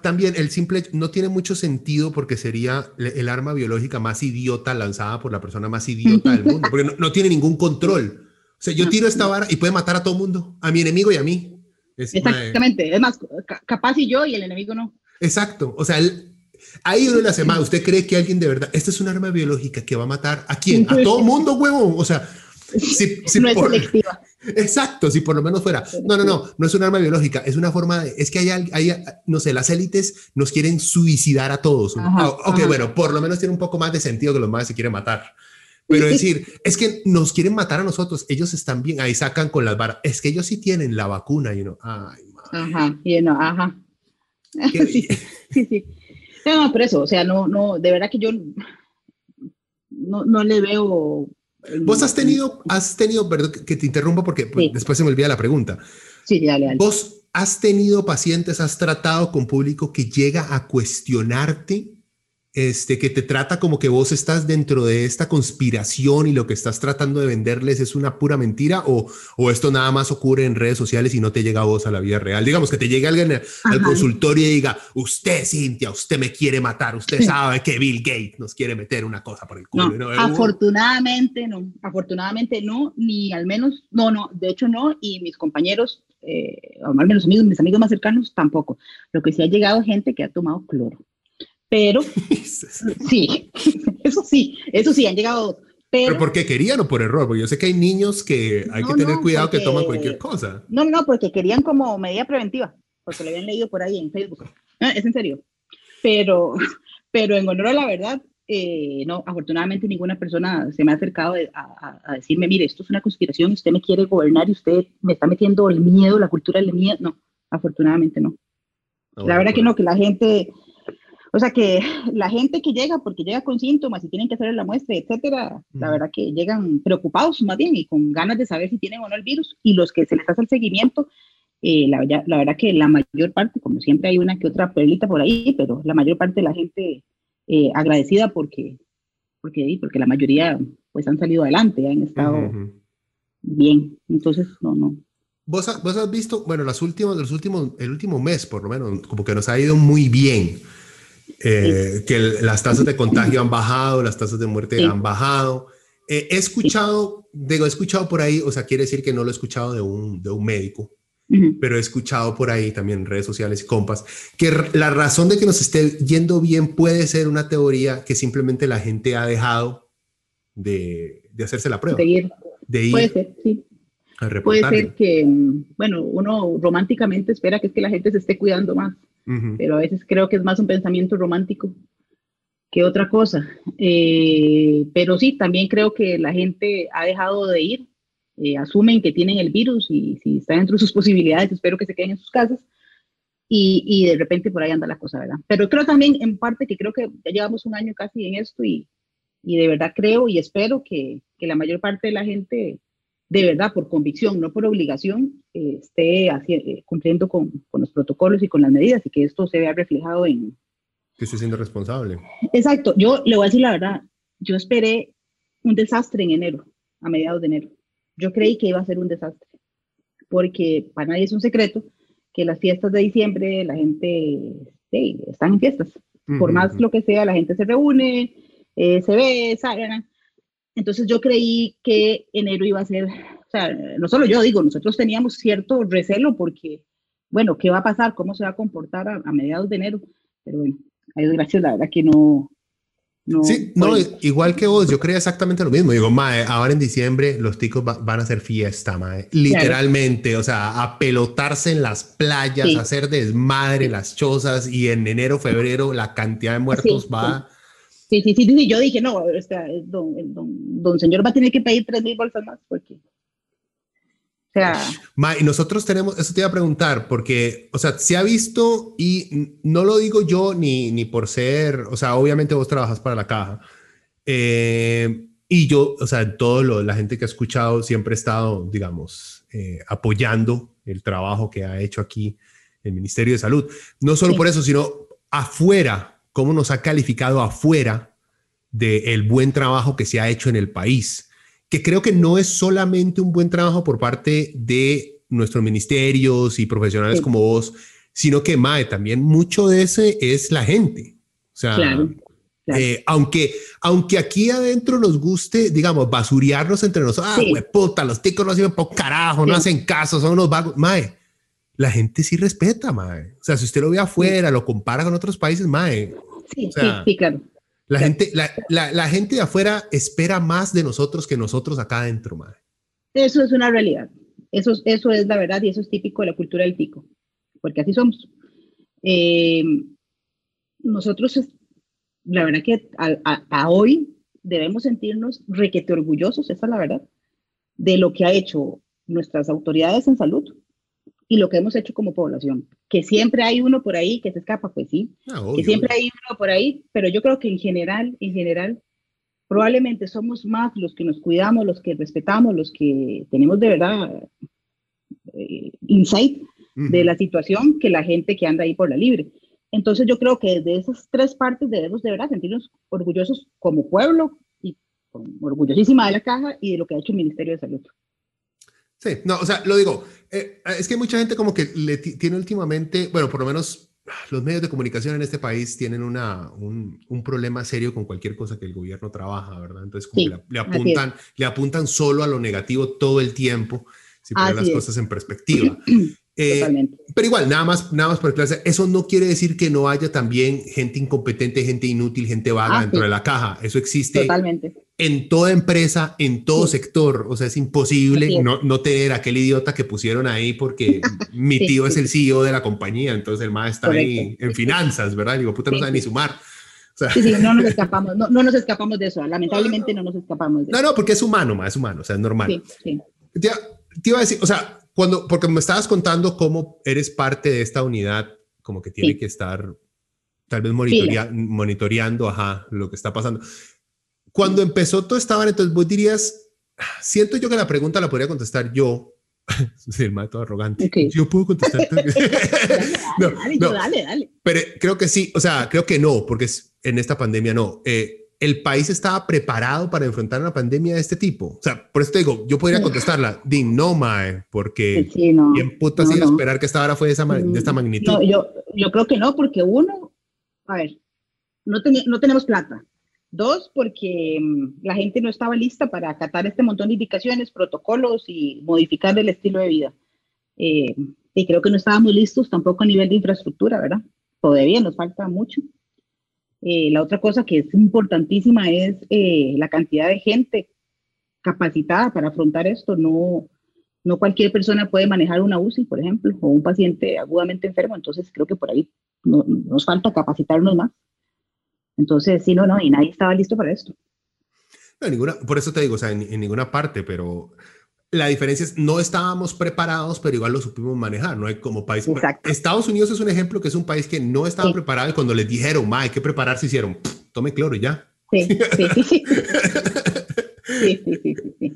también el simple, no tiene mucho sentido porque sería el arma biológica más idiota lanzada por la persona más idiota del mundo, porque no, no tiene ningún control sea, yo tiro esta vara y puede matar a todo mundo, a mi enemigo y a mí. Exactamente, es más, capaz y yo y el enemigo no. Exacto, o sea, ahí uno le hace más, ¿usted cree que alguien de verdad, esta es un arma biológica que va a matar a quién? A todo mundo, huevo, o sea, si, no es selectiva. Exacto, si por lo menos fuera. No, no, no, no es un arma biológica, es una forma de, es que hay, hay no sé, las élites nos quieren suicidar a todos. Ah, ok, bueno, por lo menos tiene un poco más de sentido que los más se quieren matar. Pero decir, es que nos quieren matar a nosotros, ellos están bien, ahí sacan con las varas, es que ellos sí tienen la vacuna, y ay, Ajá, y no, ajá. sí, sí, sí. No, por eso, o sea, no, no, de verdad que yo no, no le veo. Vos has tenido, has tenido, perdón que te interrumpa porque pues, después se me olvida la pregunta. Sí, dale, dale. Vos has tenido pacientes, has tratado con público que llega a cuestionarte este, que te trata como que vos estás dentro de esta conspiración y lo que estás tratando de venderles es una pura mentira o, o esto nada más ocurre en redes sociales y no te llega a vos a la vida real. Digamos que te llegue alguien al consultorio y diga, usted, Cintia, usted me quiere matar, usted sabe que Bill Gates nos quiere meter una cosa por el culo. No, afortunadamente no, afortunadamente no, ni al menos, no, no, de hecho no, y mis compañeros, eh, al menos amigos, mis amigos más cercanos tampoco. Lo que sí ha llegado gente que ha tomado cloro pero sí, eso sí, eso sí, han llegado. Pero, ¿Pero porque querían o por error? Porque yo sé que hay niños que hay que tener cuidado que toman cualquier cosa. No, no, porque querían como medida preventiva, porque lo habían leído por ahí en Facebook. es en serio. Pero, pero en honor a la verdad, eh, no, afortunadamente ninguna persona se me ha acercado a, a, decirme, mire, esto es una conspiración, usted me quiere gobernar y usted me está metiendo el miedo, la cultura del miedo. No, afortunadamente no. Ah, la verdad que pues. no, que la gente, o sea que la gente que llega, porque llega con síntomas y tienen que hacerle la muestra, etcétera, la verdad que llegan preocupados más bien y con ganas de saber si tienen o no el virus. Y los que se les hace el seguimiento, eh, la, la, verdad que la mayor parte, como siempre hay una que otra perlita por ahí, pero la mayor parte de la gente eh, agradecida porque, porque, porque la mayoría pues han salido adelante, han estado bien. Entonces, no, no. ¿Vos, vos has visto, bueno, las últimas, los últimos, el último mes por lo menos, como que nos ha ido muy bien eh, que las tasas de contagio han bajado, las tasas de muerte han bajado. Eh, he escuchado, digo, he escuchado por ahí, o sea, quiere decir que no lo he escuchado de un, de un médico, pero he escuchado por ahí también en redes sociales y compas, que la razón de que nos esté yendo bien puede ser una teoría que simplemente la gente ha dejado de, de hacerse la prueba. De ir. De ir puede ser, sí. Puede ser que, bueno, uno románticamente espera que es que la gente se esté cuidando más pero a veces creo que es más un pensamiento romántico que otra cosa. Eh, pero sí, también creo que la gente ha dejado de ir, eh, asumen que tienen el virus y si está dentro de sus posibilidades, espero que se queden en sus casas. Y, y, de repente por ahí anda la cosa, ¿verdad? Pero creo también en parte que creo que ya llevamos un año casi en esto y, y de verdad creo y espero que, que la mayor parte de la gente de verdad por convicción, no por obligación, eh, esté eh, cumpliendo con, con, los protocolos y con las medidas y que esto se vea reflejado en... Que esté siendo responsable. Exacto. Yo le voy a decir la verdad, yo esperé un desastre en enero, a mediados de enero. Yo creí que iba a ser un desastre, porque para nadie es un secreto que las fiestas de diciembre, la gente sí, están en fiestas. Por más lo que sea, la gente se reúne, eh, se ve, salen entonces yo creí que enero iba a ser, o sea, no solo yo digo, nosotros teníamos cierto recelo porque, bueno, ¿qué va a pasar? ¿Cómo se va a comportar a, mediados de enero? Pero bueno, hay gracias, la verdad que no, sí, no, igual que vos, yo creía exactamente lo mismo. Digo, mae, ahora en diciembre los ticos van a hacer fiesta, mae. Literalmente, o sea, a pelotarse en las playas, a hacer desmadre las chozas y en enero, febrero la cantidad de muertos va... Sí, sí, sí, yo dije, no, don, don, don, señor va a tener que pedir tres mil bolsas más porque y nosotros tenemos, eso te iba a preguntar, porque, o sea, se ha visto, y no lo digo yo ni, ni por ser, o sea, obviamente vos trabajas para la caja, eh, y yo, o sea, todo lo, la gente que ha escuchado siempre he estado, digamos, eh, apoyando el trabajo que ha hecho aquí el Ministerio de Salud. No solo por eso, sino afuera, cómo nos ha calificado afuera del buen trabajo que se ha hecho en el país que creo que no es solamente un buen trabajo por parte de nuestros ministerios y profesionales como vos, sino que, Mae, también mucho de ese es la gente. O sea, eh, aunque, aunque aquí adentro nos guste, digamos, basuriarnos entre nosotros, ah, güey, puta, los ticos no sirven por carajo, no hacen caso, son unos vagos. Mae, la gente sí respeta, Mae. O sea, si usted lo ve afuera, lo compara con otros países, Mae. Sí, sí, claro. La, gente, la, gente de afuera espera más de nosotros que nosotros acá adentro, madre. Eso es una realidad. Eso, eso es la verdad y eso es típico de la cultura del tico, porque así somos. Eh, nosotros, la verdad que a, hoy debemos sentirnos requete orgullosos, esa es la verdad, de lo que ha hecho nuestras autoridades en salud y lo que hemos hecho como población. Que siempre hay uno por ahí que se escapa, pues sí. Ah, que siempre hay uno por ahí, pero yo creo que en general, en general, probablemente somos más los que nos cuidamos, los que respetamos, los que tenemos de verdad eh, insight de la situación que la gente que anda ahí por la libre. Entonces yo creo que de esas tres partes debemos de verdad sentirnos orgullosos como pueblo y orgullosísima de la caja y de lo que ha hecho el Ministerio de Salud. Sí, no, o sea, lo digo, eh, es que mucha gente como que le tiene últimamente, bueno, por lo menos los medios de comunicación en este país tienen una, un, un problema serio con cualquier cosa que el gobierno trabaja, ¿verdad? Entonces, como le, apuntan, le apuntan solo a lo negativo todo el tiempo, si ponen las cosas en perspectiva. Eh, pero igual, nada más, nada más por clase, eso no quiere decir que no haya también gente incompetente, gente inútil, gente vaga ah, dentro de la caja. Eso existe Totalmente. en toda empresa, en todo sector. O sea, es imposible no, no tener aquel idiota que pusieron ahí porque mi tío es el CEO de la compañía, entonces el más está ahí en finanzas, ¿verdad? Digo, puta, no sabe ni sumar. sí, sí, no nos escapamos, no, no, nos escapamos de eso, lamentablemente no nos escapamos de eso. No, no, porque es humano, más es humano, o sea, es normal. Sí, sí. Te, te iba a decir, o sea, cuando, porque me estabas contando cómo eres parte de esta unidad, como que tiene que estar tal vez monitoreando ajá, lo que está pasando. Cuando empezó todo esta entonces vos dirías, siento yo que la pregunta la podría contestar yo. el mato arrogante. Yo puedo contestar. no, dale, dale, dale. Pero creo que sí, o sea, creo que no, porque en esta pandemia no. Eh, el país estaba preparado para enfrentar una pandemia de este tipo? O sea, por eso te digo, yo podría contestarla, no, mae, porque sí, no, bien puta no, esperar que esta hora fue de, esa, de esta magnitud. yo, yo creo que no, porque uno, a ver, no, no tenemos plata. Dos, porque mm, la gente no estaba lista para acatar este montón de indicaciones, protocolos y modificar el estilo de vida. Eh, y creo que no estábamos listos tampoco a nivel de infraestructura, ¿verdad? Todavía nos falta mucho. Eh, la otra cosa que es importantísima es eh, la cantidad de gente capacitada para afrontar esto. No, no cualquier persona puede manejar una UCI, por ejemplo, o un paciente agudamente enfermo. Entonces creo que por ahí nos falta capacitarnos más. Entonces, sí, no, no, y nadie estaba listo para esto. No, ninguna, por eso te digo, o sea, en ninguna parte, pero la diferencia es, no estábamos preparados, pero igual lo supimos manejar, ¿no? Hay como país. Estados Unidos es un ejemplo que es un país que no estaba preparado y cuando les dijeron, ma, hay que prepararse, hicieron, tome cloro y ya. Sí, sí, sí. sí, sí, sí, sí.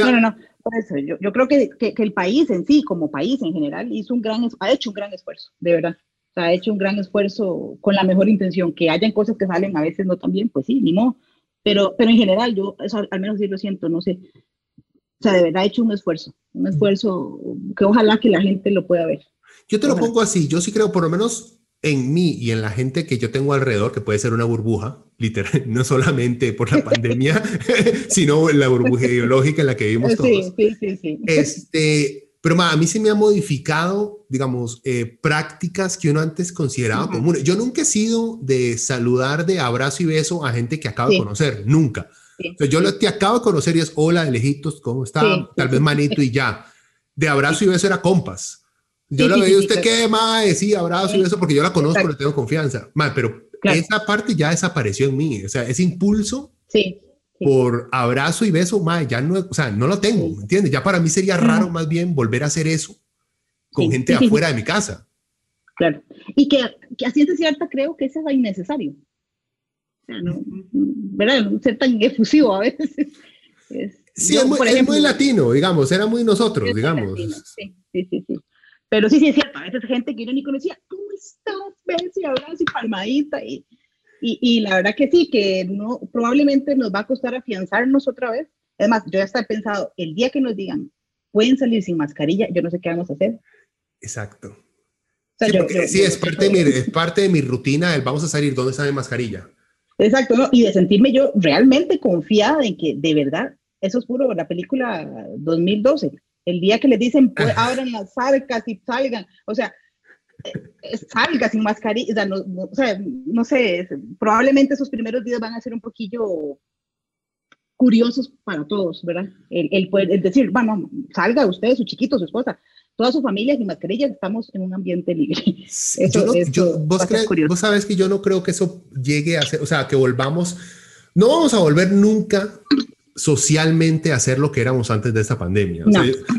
No, no, no. Por eso, yo, yo creo que, que, el país en sí, como país en general, hizo un gran, ha hecho un gran esfuerzo, de verdad. O sea, ha hecho un gran esfuerzo con la mejor intención. Que hayan cosas que salen a veces no tan bien, pues sí, ni modo. Pero, pero en general, yo eso, al menos sí lo siento, no sé. O sea, de verdad ha hecho un esfuerzo, un esfuerzo que ojalá que la gente lo pueda ver. Yo te lo pongo así, yo sí creo por lo menos en mí y en la gente que yo tengo alrededor, que puede ser una burbuja, literal, no solamente por la pandemia, sino la burbuja ideológica en la que vivimos todos. Sí, sí, sí, Este, pero ma, a mí se me ha modificado, digamos, eh, prácticas que uno antes consideraba comunes. Yo nunca he sido de saludar de abrazo y beso a gente que acabo de conocer, nunca. Yo lo, te acabo de conocer y es hola, de lejitos, ¿cómo está? Tal vez manito y ya. De abrazo y beso era compas. Yo lo veía usted qué, ma, sí, abrazo y beso porque yo la conozco, le tengo confianza. Ma, pero esa parte ya desapareció en mí, o sea, ese impulso. Sí por abrazo y beso, ma, ya no, o sea, no lo tengo, ¿me entiendes? Ya para mí sería raro más bien volver a hacer eso con gente afuera de mi casa. Claro. Y que, que a cierta creo que eso es innecesario. O sea, no, ¿verdad? No ser tan efusivo a veces. sí, es, muy, ejemplo, muy, latino, digamos, era muy nosotros, digamos. sí, sí, sí, sí. Pero sí, sí es cierto, a veces gente que yo ni conocía, ¿cómo estás? Beso y abrazo y palmadita y y, y, la verdad que sí, que no, probablemente nos va a costar afianzarnos otra vez. Además, yo ya estaba pensado, el día que nos digan, pueden salir sin mascarilla, yo no sé qué vamos a hacer. Exacto. sí, es, parte de mi, es parte de mi rutina el vamos a salir, ¿dónde está mi mascarilla? Exacto, ¿no? y de sentirme yo realmente confiada en que de verdad, eso es puro la película 2012, el día que les dicen, pues, abran las arcas y salgan, o sea, salga sin mascarilla, no, o sea, no sé, probablemente esos primeros días van a ser un poquillo curiosos para todos, ¿verdad? El, el, poder, decir, bueno, salga usted, su chiquito, su esposa, toda su familia sin mascarilla, estamos en un ambiente libre. Eso, yo, vos, vos sabes que yo no creo que eso llegue a ser, o sea, que volvamos, no vamos a volver nunca socialmente hacer lo que éramos antes de esta pandemia.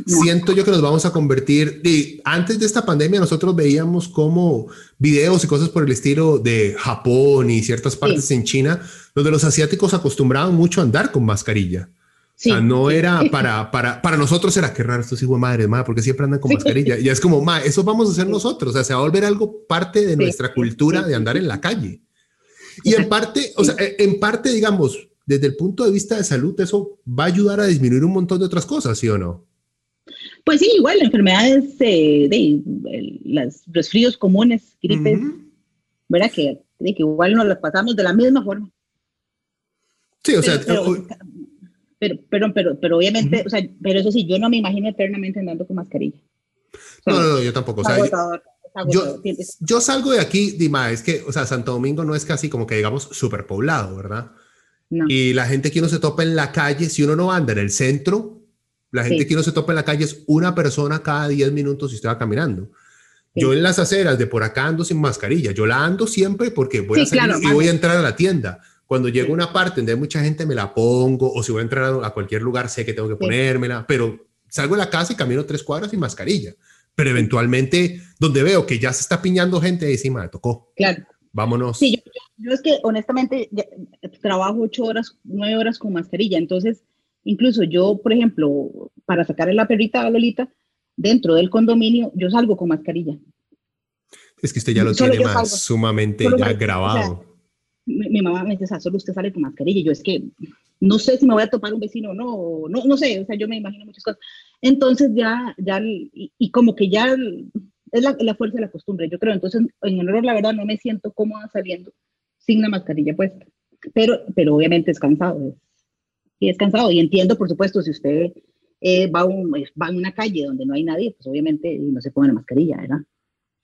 Siento yo que nos vamos a convertir, y antes de esta pandemia nosotros veíamos como videos y cosas por el estilo de Japón y ciertas partes en China, donde los asiáticos acostumbraban mucho a andar con mascarilla. O sea, no era para, para, para nosotros era que raro estos hijos de madre, madre, porque siempre andan con mascarilla. Y es como, ma, eso vamos a hacer nosotros. O sea, se va a volver algo parte de nuestra cultura de andar en la calle. Y en parte, o sea, en parte, digamos, desde el punto de vista de salud, eso va a ayudar a disminuir un montón de otras cosas, ¿sí o no? Pues sí, igual, enfermedades eh, de, los resfríos comunes, gripes, ¿verdad? Que, que igual nos las pasamos de la misma forma. Sí, o sea, pero, pero, pero, pero, obviamente, o sea, pero eso sí, yo no me imagino eternamente andando con mascarilla. no, no, yo tampoco. O sea, yo, yo, salgo de aquí, Dima, es que, o sea, Santo Domingo no es casi como que digamos superpoblado, ¿verdad? Y la gente que uno se topa en la calle, si uno no anda en el centro, la gente que uno se topa en la calle es una persona cada 10 minutos si usted va caminando. Yo en las aceras de por acá ando sin mascarilla. Yo la ando siempre porque voy a salir y voy a entrar a la tienda. Cuando llego a una parte donde hay mucha gente, me la pongo. O si voy a entrar a cualquier lugar, sé que tengo que ponérmela. Pero salgo de la casa y camino tres cuadras sin mascarilla. Pero eventualmente, donde veo que ya se está piñando gente, encima me tocó. Claro. Vámonos. Sí, yo, es que honestamente trabajo ocho horas, nueve horas con mascarilla. Entonces, incluso yo, por ejemplo, para sacar la perrita a Lolita, dentro del condominio, yo salgo con mascarilla. Es que usted ya lo tiene más sumamente ya grabado. Mi, mamá me dice, solo usted sale con mascarilla. Y yo es que no sé si me voy a topar un vecino o no, no, no sé, o sea, yo me imagino muchas cosas. Entonces ya, ya, y como que ya es la, fuerza de la costumbre, yo creo. Entonces, en honor la verdad, no me siento cómoda saliendo sin la mascarilla puesta. Pero, pero obviamente es cansado. y es cansado. Y entiendo, por supuesto, si usted eh, va, un, va a una calle donde no hay nadie, pues obviamente no se pone la mascarilla, ¿verdad?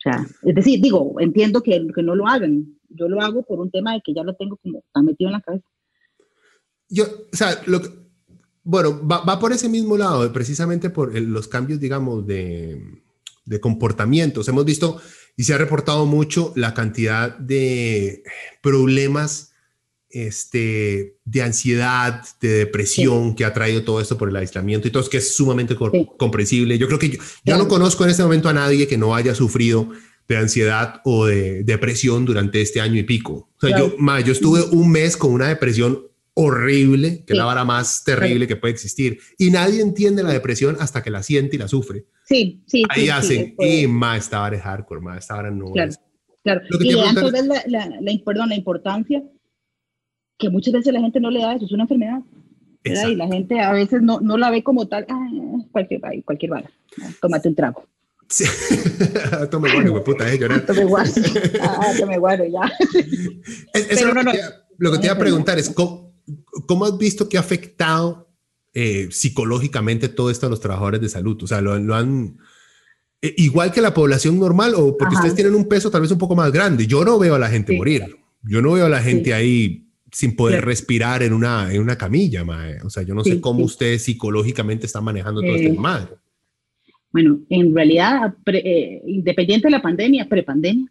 Sea, es decir, digo, entiendo que, que no lo hagan. Yo lo hago por un tema de que ya lo tengo como tan metido en la cabeza. Yo, o sea, lo bueno, va, va, por ese mismo lado, precisamente por los cambios, digamos, de, de comportamientos. Hemos visto y se ha reportado mucho la cantidad de problemas este, de ansiedad, de depresión que ha traído todo esto por el aislamiento y todo, que es sumamente comprensible. Yo creo que yo, no conozco en este momento a nadie que no haya sufrido de ansiedad o de depresión durante este año y pico. O sea, yo, yo estuve un mes con una depresión horrible, que es la vara más terrible que puede existir. Y nadie entiende la depresión hasta que la siente y la sufre. Sí, sí. Ahí hacen, y más esta vara es hardcore, más esta vara no claro, Claro, y antes la, la, la, perdón, la importancia que muchas veces la gente no le da eso, es una enfermedad. Y la gente a veces no, no la ve como tal, ah, cualquier, cualquier vara, tómate un trago. Sí. tome guaro, puta, eh, llorar. Tome guaro. Ah, tome guaro, ya. Eso Pero no, no, lo que te iba a preguntar es, ¿cómo, ¿cómo has visto que ha afectado eh, psicológicamente todo esto a los trabajadores de salud? O sea, lo, han... Eh, igual que la población normal o porque ustedes tienen un peso tal vez un poco más grande. Yo no veo a la gente morir. Yo no veo a la gente ahí sin poder respirar en una, en una camilla, mae. O sea, yo no sé cómo ustedes psicológicamente están manejando todo este mal. Bueno, en realidad, independiente de la pandemia, prepandemia,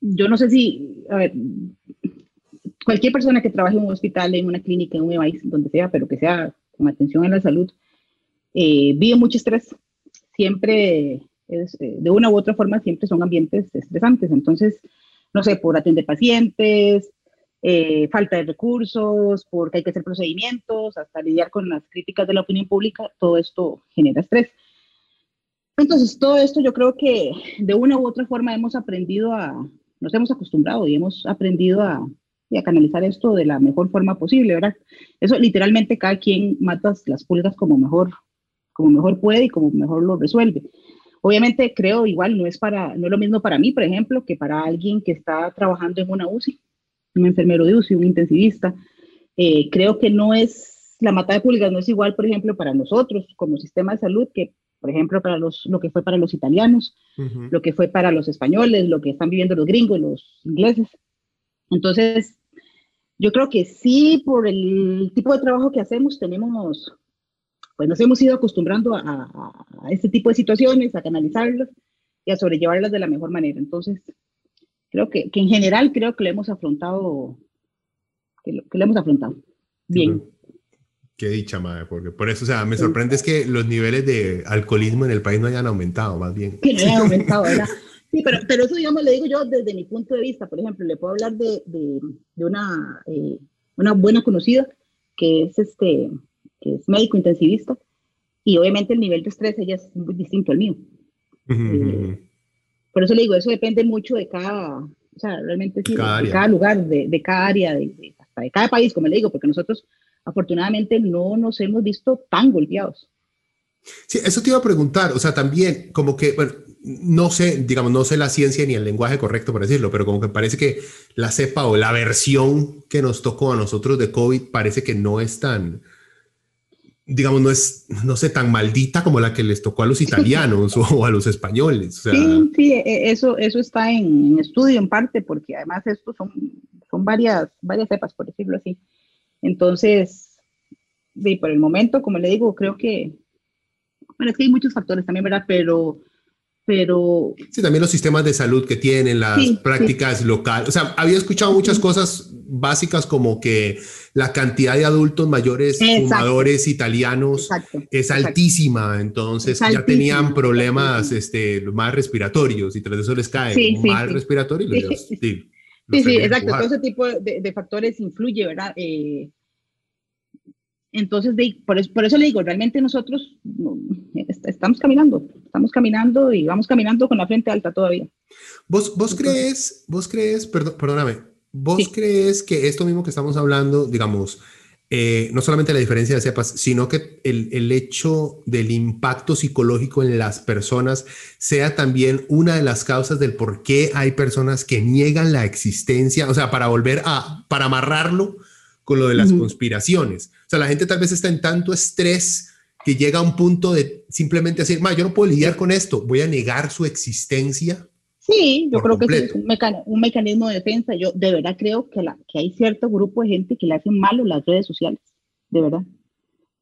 yo no sé si, a ver, cualquier persona que trabaje en un hospital, en una clínica, en un país, donde sea, pero que sea con atención a la salud, eh, vive mucho estrés. Siempre, es, eh, de una u otra forma, siempre son ambientes estresantes. Entonces, no sé, por atender pacientes, eh, falta de recursos, porque hay que hacer procedimientos, hasta lidiar con las críticas de la opinión pública, todo esto genera estrés. Entonces, todo esto yo creo que de una u otra forma hemos aprendido a, nos hemos acostumbrado y hemos aprendido a, canalizar esto de la mejor forma posible, ¿verdad? Eso literalmente cada quien mata las pulgas como mejor, como mejor puede y como mejor lo resuelve. Obviamente creo igual no es para no es lo mismo para mí, por ejemplo, que para alguien que está trabajando en una UCI, un enfermero de UCI, un intensivista. Eh, creo que no es la mata de pulgas no es igual, por ejemplo, para nosotros como sistema de salud que por ejemplo, para los, lo que fue para los italianos, lo que fue para los españoles, lo que están viviendo los gringos, los ingleses. Entonces, yo creo que sí, por el tipo de trabajo que hacemos, tenemos, pues nos hemos ido acostumbrando a, este tipo de situaciones, a canalizarlas y a sobrellevarlas de la mejor manera. Entonces, creo que, que en general creo que lo hemos afrontado, que lo, que lo hemos afrontado bien. Qué dicha, madre, porque por eso, o sea, me sorprende es que los niveles de alcoholismo en el país no hayan aumentado, más bien. Que no hayan aumentado, ¿verdad? Sí, pero, pero eso, digamos, le digo yo desde mi punto de vista. Por ejemplo, le puedo hablar de, de, de una, eh, una buena conocida que es, este, que es médico intensivista y obviamente el nivel de estrés ella es muy distinto al mío. Eh, por eso le digo, eso depende mucho de cada, o sea, realmente sí, cada de, cada lugar, de, de cada área, de, hasta de cada país, como le digo, porque nosotros afortunadamente no nos hemos visto tan golpeados. Sí, eso te iba a preguntar, o sea, también como que, bueno, no sé, digamos, no sé la ciencia ni el lenguaje correcto para decirlo, pero como que parece que la cepa o la versión que nos tocó a nosotros de COVID parece que no es tan, digamos, no es, no sé, tan maldita como la que les tocó a los italianos o a los españoles. Sí, sí, e, eso, eso está en, estudio en parte, porque además estos son, son varias, varias cepas, por decirlo así. Entonces, sí, por el momento, como le digo, creo que, bueno, es que hay muchos factores también, ¿verdad? Pero, pero... Sí, también los sistemas de salud que tienen, las prácticas locales. O sea, había escuchado muchas cosas básicas como que la cantidad de adultos mayores fumadores italianos es altísima, entonces ya tenían problemas este, más respiratorios y tras eso les cae mal respiratorio y los, Sí, sí, exacto. Todo ese tipo de, factores influye, ¿verdad? Eh, entonces, por, eso, por, eso, le digo, realmente nosotros estamos caminando, estamos caminando y vamos caminando con la frente alta todavía. ¿Vos, vos crees, vos crees, perdóname, vos crees que esto mismo que estamos hablando, digamos, eh, no solamente la diferencia de cepas, sino que el, el, hecho del impacto psicológico en las personas sea también una de las causas del por qué hay personas que niegan la existencia, o sea, para volver a, para amarrarlo con lo de las conspiraciones. O sea, la gente tal vez está en tanto estrés que llega a un punto de simplemente decir, yo no puedo lidiar con esto, voy a negar su existencia Sí, yo creo que es un, mecanismo de defensa. Yo de verdad creo que, la, que hay cierto grupo de gente que le hacen malo las redes sociales, de verdad.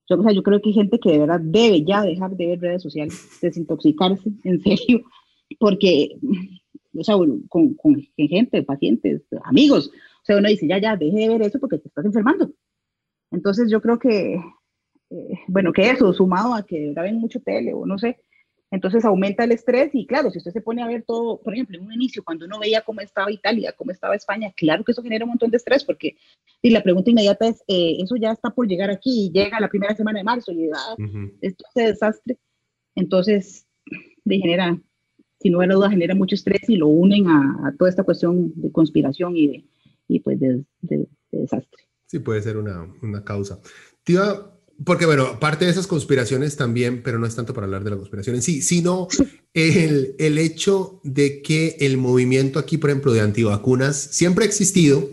Yo, o sea, yo creo que hay gente que de verdad debe ya dejar de ver redes sociales, desintoxicarse, en serio, porque, o sea, con, con gente, pacientes, amigos, o sea, uno dice, ya, ya, deje de ver eso porque te estás enfermando. Entonces yo creo que, eh, bueno, que eso, sumado a que graben mucho tele o no sé, entonces aumenta el estrés y claro, si usted se pone a ver todo, por ejemplo, en un inicio, cuando uno veía cómo estaba Italia, cómo estaba España, claro que eso genera un montón de estrés porque y la pregunta inmediata es, eh, eso ya está por llegar aquí y llega la primera semana de marzo y ah, esto es desastre. Entonces, de genera, sin lugar a dudas, genera mucho estrés y lo unen a, toda esta cuestión de conspiración y, de, y pues de, desastre. Sí, puede ser una, una causa. Te porque bueno, parte de esas conspiraciones también, pero no es tanto para hablar de la conspiración en sí, sino el, el hecho de que el movimiento aquí, por ejemplo, de antivacunas siempre ha existido,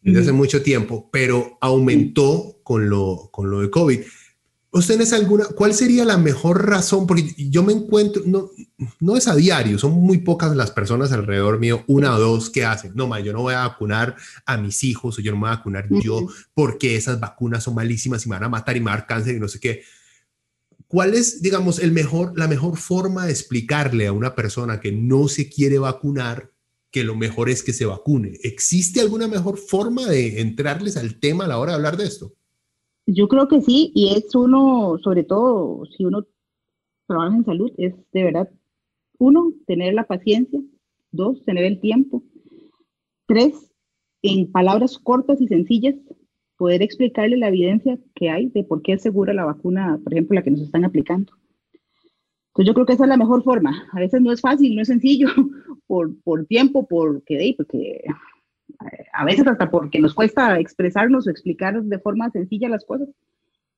desde hace mucho tiempo, pero aumentó con lo, con lo de COVID. ¿Ustedes alguna, cuál sería la mejor razón? Porque yo me encuentro, no, no es a diario, son muy pocas las personas alrededor mío, una o dos que hacen, no, ma, yo no voy a vacunar a mis hijos o yo no me voy a vacunar yo porque esas vacunas son malísimas y me van a matar y me van a dar cáncer y no sé qué. ¿Cuál es, digamos, el mejor, la mejor forma de explicarle a una persona que no se quiere vacunar que lo mejor es que se vacune? ¿Existe alguna mejor forma de entrarles al tema a la hora de hablar de esto? Yo creo que sí, y es uno, sobre todo si uno trabaja en salud, es de verdad, uno, tener la paciencia, dos, tener el tiempo, tres, en palabras cortas y sencillas, poder explicarle la evidencia que hay de por qué es segura la vacuna, por ejemplo, la que nos están aplicando. Entonces yo creo que esa es la mejor forma. A veces no es fácil, no es sencillo, por, por tiempo, porque, porque a veces hasta porque nos cuesta expresarnos o explicar de forma sencilla las cosas,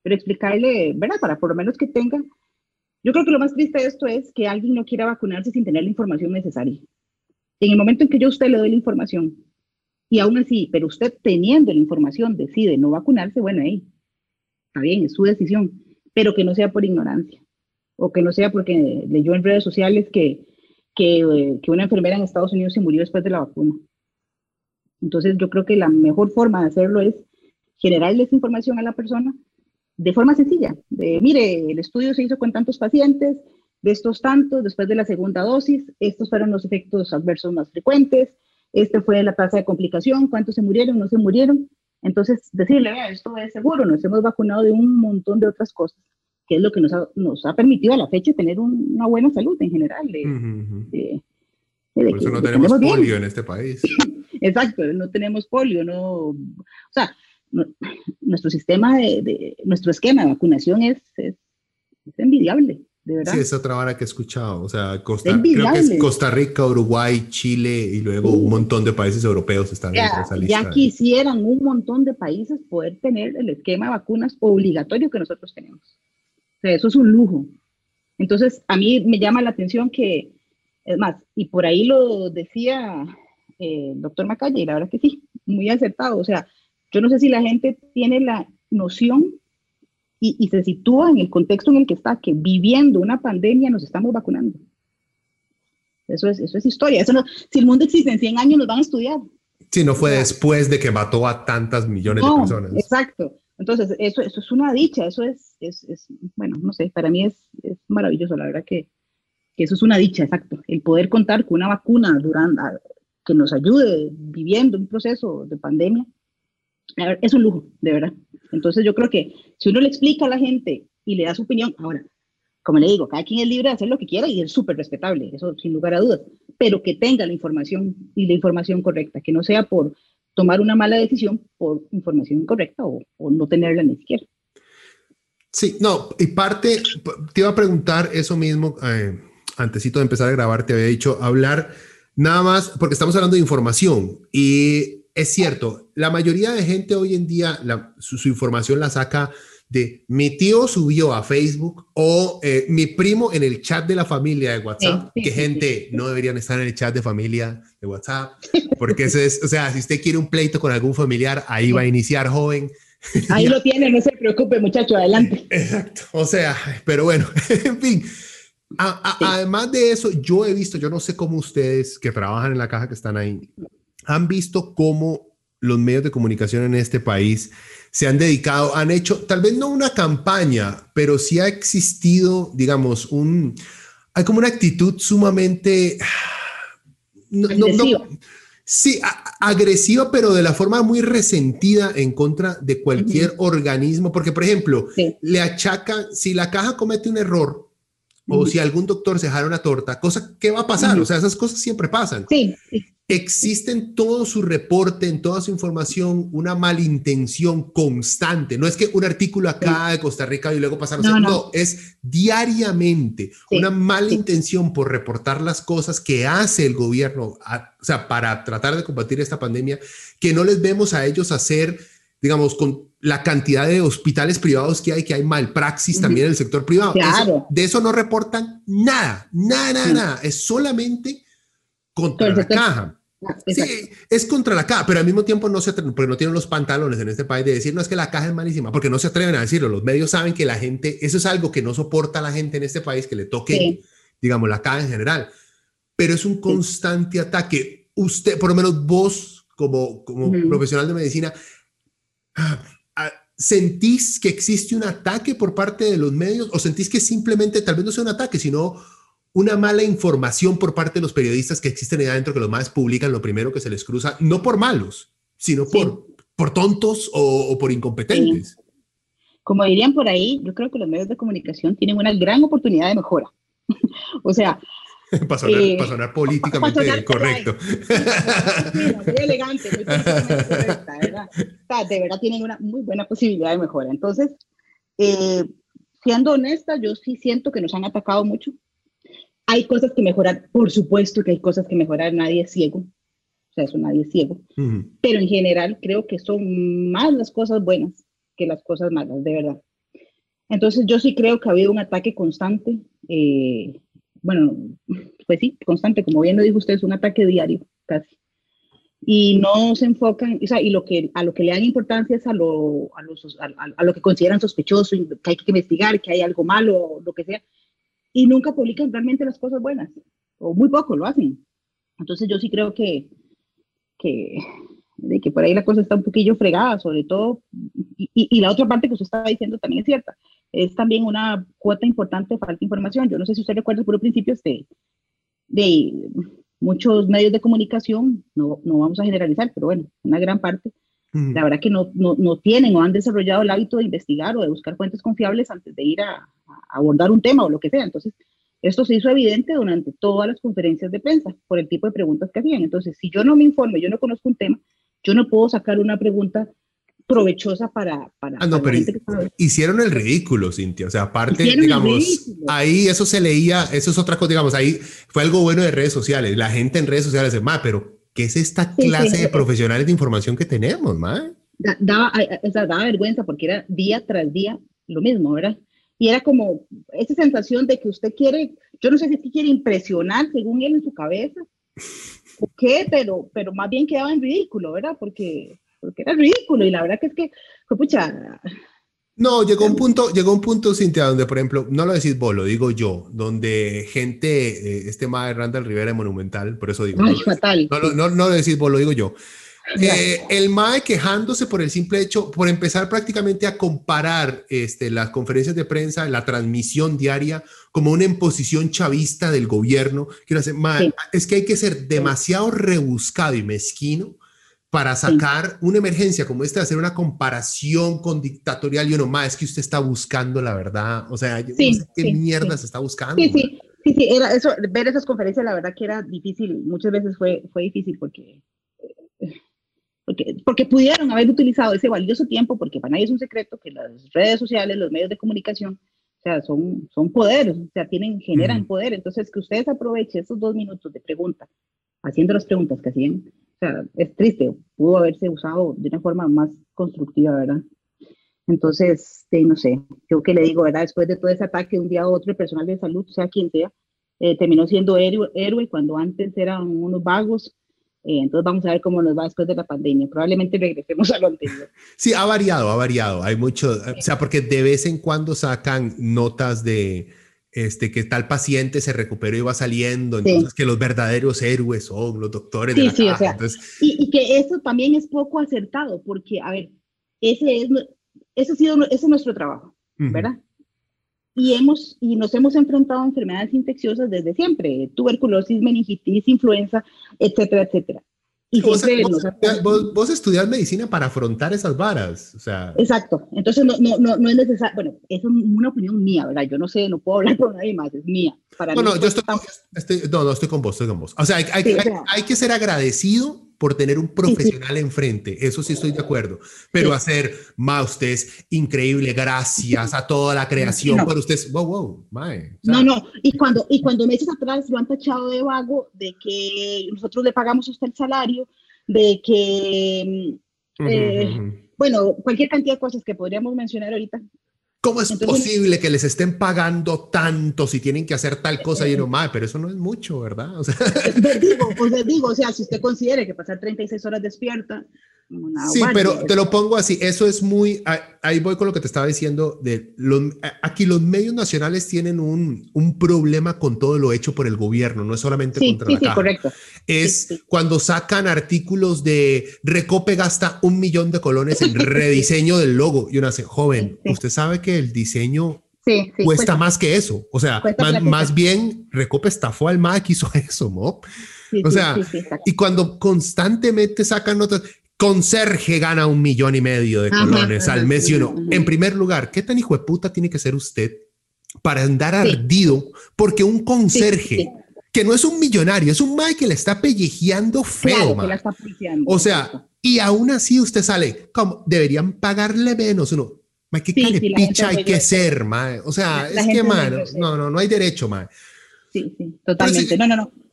pero explicarle, ¿verdad? Para por lo menos que tenga. Yo creo que lo más triste de esto es que alguien no quiera vacunarse sin tener la información necesaria. En el momento en que yo a usted le doy la información y aún así, pero usted teniendo la información decide no vacunarse, bueno, ahí está bien, es su decisión, pero que no sea por ignorancia o que no sea porque leyó en redes sociales que, que, eh, que una enfermera en Estados Unidos se murió después de la vacuna. Entonces yo creo que la mejor forma de hacerlo es generarles información a la persona de forma sencilla, de mire, el estudio se hizo con tantos pacientes, de estos tantos, después de la segunda dosis, estos fueron los efectos adversos más frecuentes, este fue la tasa de complicación, cuántos se murieron, no se murieron. Entonces, decirle, vea, esto es seguro, nos hemos vacunado de un montón de otras cosas, que es lo que nos ha, nos ha permitido a la fecha tener una buena salud en general. Por eso no tenemos polio en este país. Exacto, no tenemos polio, no, o sea, nuestro sistema de, nuestro esquema de vacunación es, es, envidiable, de verdad. Sí, es otra vara que he escuchado, o sea, Costa, creo que es Costa Rica, Uruguay, Chile y luego un montón de países europeos están en esa lista. Ya quisieran un montón de países poder tener el esquema de vacunas obligatorio que nosotros tenemos. O sea, eso es un lujo. Entonces, a mí me llama la atención que, es más, y por ahí lo decía eh, doctor Macaya, y la verdad que sí, muy acertado. O sea, yo no sé si la gente tiene la noción y, se sitúa en el contexto en el que está, que viviendo una pandemia nos estamos vacunando. Eso es, eso es historia. Eso no, si el mundo existe en 100 años, nos van a estudiar. Sí, no fue después de que mató a tantas millones de personas. Exacto. Entonces, eso, eso es una dicha, eso es, es, es bueno, no sé, para mí es, es maravilloso, la verdad que, que, eso es una dicha, exacto. El poder contar con una vacuna durante, que nos ayude viviendo un proceso de pandemia, es un lujo, de verdad. Entonces yo creo que si uno le explica a la gente y le da su opinión, ahora, como le digo, cada quien es libre de hacer lo que quiera y es súper respetable, eso sin lugar a dudas, pero que tenga la información y la información correcta, que no sea por tomar una mala decisión por información incorrecta o, no tenerla ni siquiera. Sí, no, y parte, te iba a preguntar eso mismo, eh, antesito de empezar a grabar, te había dicho, hablar Nada más porque estamos hablando de información y es cierto, la mayoría de gente hoy en día su, información la saca de mi tío subió a Facebook o eh, mi primo en el chat de la familia de WhatsApp, que gente no deberían estar en el chat de familia de WhatsApp, porque eso es, o sea, si usted quiere un pleito con algún familiar, ahí va a iniciar joven. Ahí lo tiene, no se preocupe muchacho, adelante. Exacto, o sea, pero bueno, en fin, además de eso, yo he visto, yo no sé cómo ustedes que trabajan en la caja que están ahí, han visto cómo los medios de comunicación en este país se han dedicado, han hecho, tal vez no una campaña, pero sí ha existido, digamos, un, hay como una actitud sumamente... No, agresiva. sí, agresiva, pero de la forma muy resentida en contra de cualquier organismo, porque, por ejemplo, le achacan, si la caja comete un error, o si algún doctor se jala una torta, cosa que va a pasar, o sea, esas cosas siempre pasan. Sí. Existe en todo su reporte, en toda su información, una malintención constante. No es que un artículo acá de Costa Rica y luego pasar, no, no. es diariamente una malintención por reportar las cosas que hace el gobierno, o sea, para tratar de combatir esta pandemia, que no les vemos a ellos hacer digamos, con la cantidad de hospitales privados que hay, que hay malpraxis también en el sector privado. de eso no reportan nada, nada, nada, nada. Es solamente contra la caja. sí, es contra la caja, pero al mismo tiempo no se porque no tienen los pantalones en este país de decir, no es que la caja es malísima, porque no se atreven a decirlo. Los medios saben que la gente, eso es algo que no soporta a la gente en este país, que le toque, digamos, la caja en general. Pero es un constante ataque. Usted, por lo menos vos, como, como profesional de medicina, ah, ah, ¿sentís que existe un ataque por parte de los medios o sentís que simplemente, tal vez no sea un ataque, sino una mala información por parte de los periodistas que existen ahí adentro, que los más publican lo primero que se les cruza, no por malos, sino por, por tontos o, por incompetentes. Como dirían por ahí, yo creo que los medios de comunicación tienen una gran oportunidad de mejora. o sea... para, sonar, eh, políticamente correcto. muy elegante, muy correcta, ¿verdad? de verdad tienen una muy buena posibilidad de mejora. Entonces, eh, siendo honesta, yo sí siento que nos han atacado mucho hay cosas que mejorar, por supuesto que hay cosas que mejorar, nadie es ciego, o sea, eso nadie es ciego, pero en general creo que son más las cosas buenas que las cosas malas, de verdad. Entonces yo sí creo que ha habido un ataque constante, eh, bueno, pues sí, constante, como bien lo dijo usted, es un ataque diario, casi. Y no se enfocan, o sea, y lo que, a lo que le dan importancia es a lo, a, los, a, a lo que consideran sospechoso, que hay que investigar, que hay algo malo, lo que sea, y nunca publican realmente las cosas buenas, o muy poco lo hacen. Entonces yo sí creo que, que, de que por ahí la cosa está un poquillo fregada, sobre todo, y, y, la otra parte que usted estaba diciendo también es cierta, es también una cuota importante de falta de información. Yo no sé si usted recuerda por principio de, de muchos medios de comunicación, no, no vamos a generalizar, pero bueno, una gran parte, la verdad que no, no, no, tienen o han desarrollado el hábito de investigar o de buscar fuentes confiables antes de ir a, abordar un tema o lo que sea. Entonces, esto se hizo evidente durante todas las conferencias de prensa por el tipo de preguntas que hacían. Entonces, si yo no me informo, yo no conozco un tema, yo no puedo sacar una pregunta provechosa para... para, ah, no, pero hicieron el ridículo, Cintia. O sea, aparte, digamos, ahí eso se leía, eso es otra cosa, digamos, ahí fue algo bueno de redes sociales. La gente en redes sociales dice, ma, pero ¿qué es esta clase de profesionales de información que tenemos, ma? Daba, daba vergüenza porque era día tras día lo mismo, ¿verdad? Y era como esa sensación de que usted quiere, yo no sé si quiere impresionar según él en su cabeza, o qué, pero, pero más bien quedaba en ridículo, ¿verdad? Porque, porque era ridículo y la verdad que es que, pucha. No, llegó un punto, llegó un punto, Cintia, donde, por ejemplo, no lo decís vos, lo digo yo, donde gente, eh, este de Randall Rivera de Monumental, por eso digo. no, fatal. No, no, no, lo decís vos, lo digo yo. Eh, el MAE quejándose por el simple hecho, por empezar prácticamente a comparar este, las conferencias de prensa, la transmisión diaria, como una imposición chavista del gobierno. Quiero decir, es que hay que ser demasiado rebuscado y mezquino para sacar una emergencia como esta, hacer una comparación con dictatorial y uno, más es que usted está buscando la verdad. O sea, no sé qué mierda se está buscando. Sí, sí. Sí, sí, era eso, ver esas conferencias, la verdad que era difícil, muchas veces fue, fue difícil porque porque, porque pudieron haber utilizado ese valioso tiempo, porque para nadie es un secreto que las redes sociales, los medios de comunicación, o sea, son, son poderes, o sea, tienen, generan poder. Entonces, que ustedes aprovechen esos dos minutos de pregunta, haciendo las preguntas que hacían, o sea, es triste, pudo haberse usado de una forma más constructiva, ¿verdad? Entonces, no sé, yo que le digo, ¿verdad? Después de todo ese ataque un día a otro, el personal de salud, sea quien sea, eh, terminó siendo héroe, héroe cuando antes eran unos vagos eh, entonces vamos a ver cómo nos va después de la pandemia. Probablemente regresemos a lo anterior. Sí, ha variado, ha variado. Hay mucho, o sea, porque de vez en cuando sacan notas de este, que tal paciente se recuperó y va saliendo, entonces que los verdaderos héroes son los doctores de la sí, O sea, y, que eso también es poco acertado, porque, a ver, ese es, ese ha sido, ese es nuestro trabajo, ¿verdad? y, hemos, y nos hemos enfrentado a enfermedades infecciosas desde siempre, tuberculosis, meningitis, influenza, etcétera, etcétera. Y siempre vos, vos, estudias medicina para afrontar esas varas, o sea. Exacto, entonces no, no, no, no es necesario, bueno, eso es una opinión mía, ¿verdad? Yo no sé, no puedo hablar por nadie más, es mía. Para no, no, yo estoy, estoy, no, no, estoy con vos, estoy con vos. O sea, hay, hay, hay, hay que ser agradecido por tener un profesional enfrente, eso sí estoy de acuerdo, pero hacer, ma, usted es increíble, gracias a toda la creación, pero usted es, wow, wow, mae. no, no, y cuando, y cuando meses atrás lo han tachado de vago, de que nosotros le pagamos a usted el salario, de que, eh, bueno, cualquier cantidad de cosas que podríamos mencionar ahorita, ¿Cómo es posible que les estén pagando tanto si tienen que hacer tal cosa? Y no, más, pero eso no es mucho, ¿verdad? O sea, digo, pues digo, o sea, si usted considere que pasar 36 horas despierta sí, pero te lo pongo así, eso es muy, ahí voy con lo que te estaba diciendo, de los, aquí los medios nacionales tienen un, un problema con todo lo hecho por el gobierno, no es solamente contra sí, la sí, correcto. Es cuando sacan artículos de Recope gasta un millón de colones en rediseño del logo. Y uno hace, joven, usted sabe que el diseño cuesta, más que eso, o sea, más, bien Recope estafó al MAC hizo eso, ¿no? o sea, y cuando constantemente sacan notas, conserje gana un millón y medio de colones al mes y uno, en primer lugar, ¿qué tan hijo de puta tiene que ser usted para andar ardido? Porque un conserje, que no es un millonario, es un mae que le está pellejeando feo, O sea, y aún así usted sale, como deberían pagarle menos, uno, mae, qué hay que ser, mae. O sea, es que, man, no, no, no hay derecho, mae. Sí, sí, totalmente. no, no, no.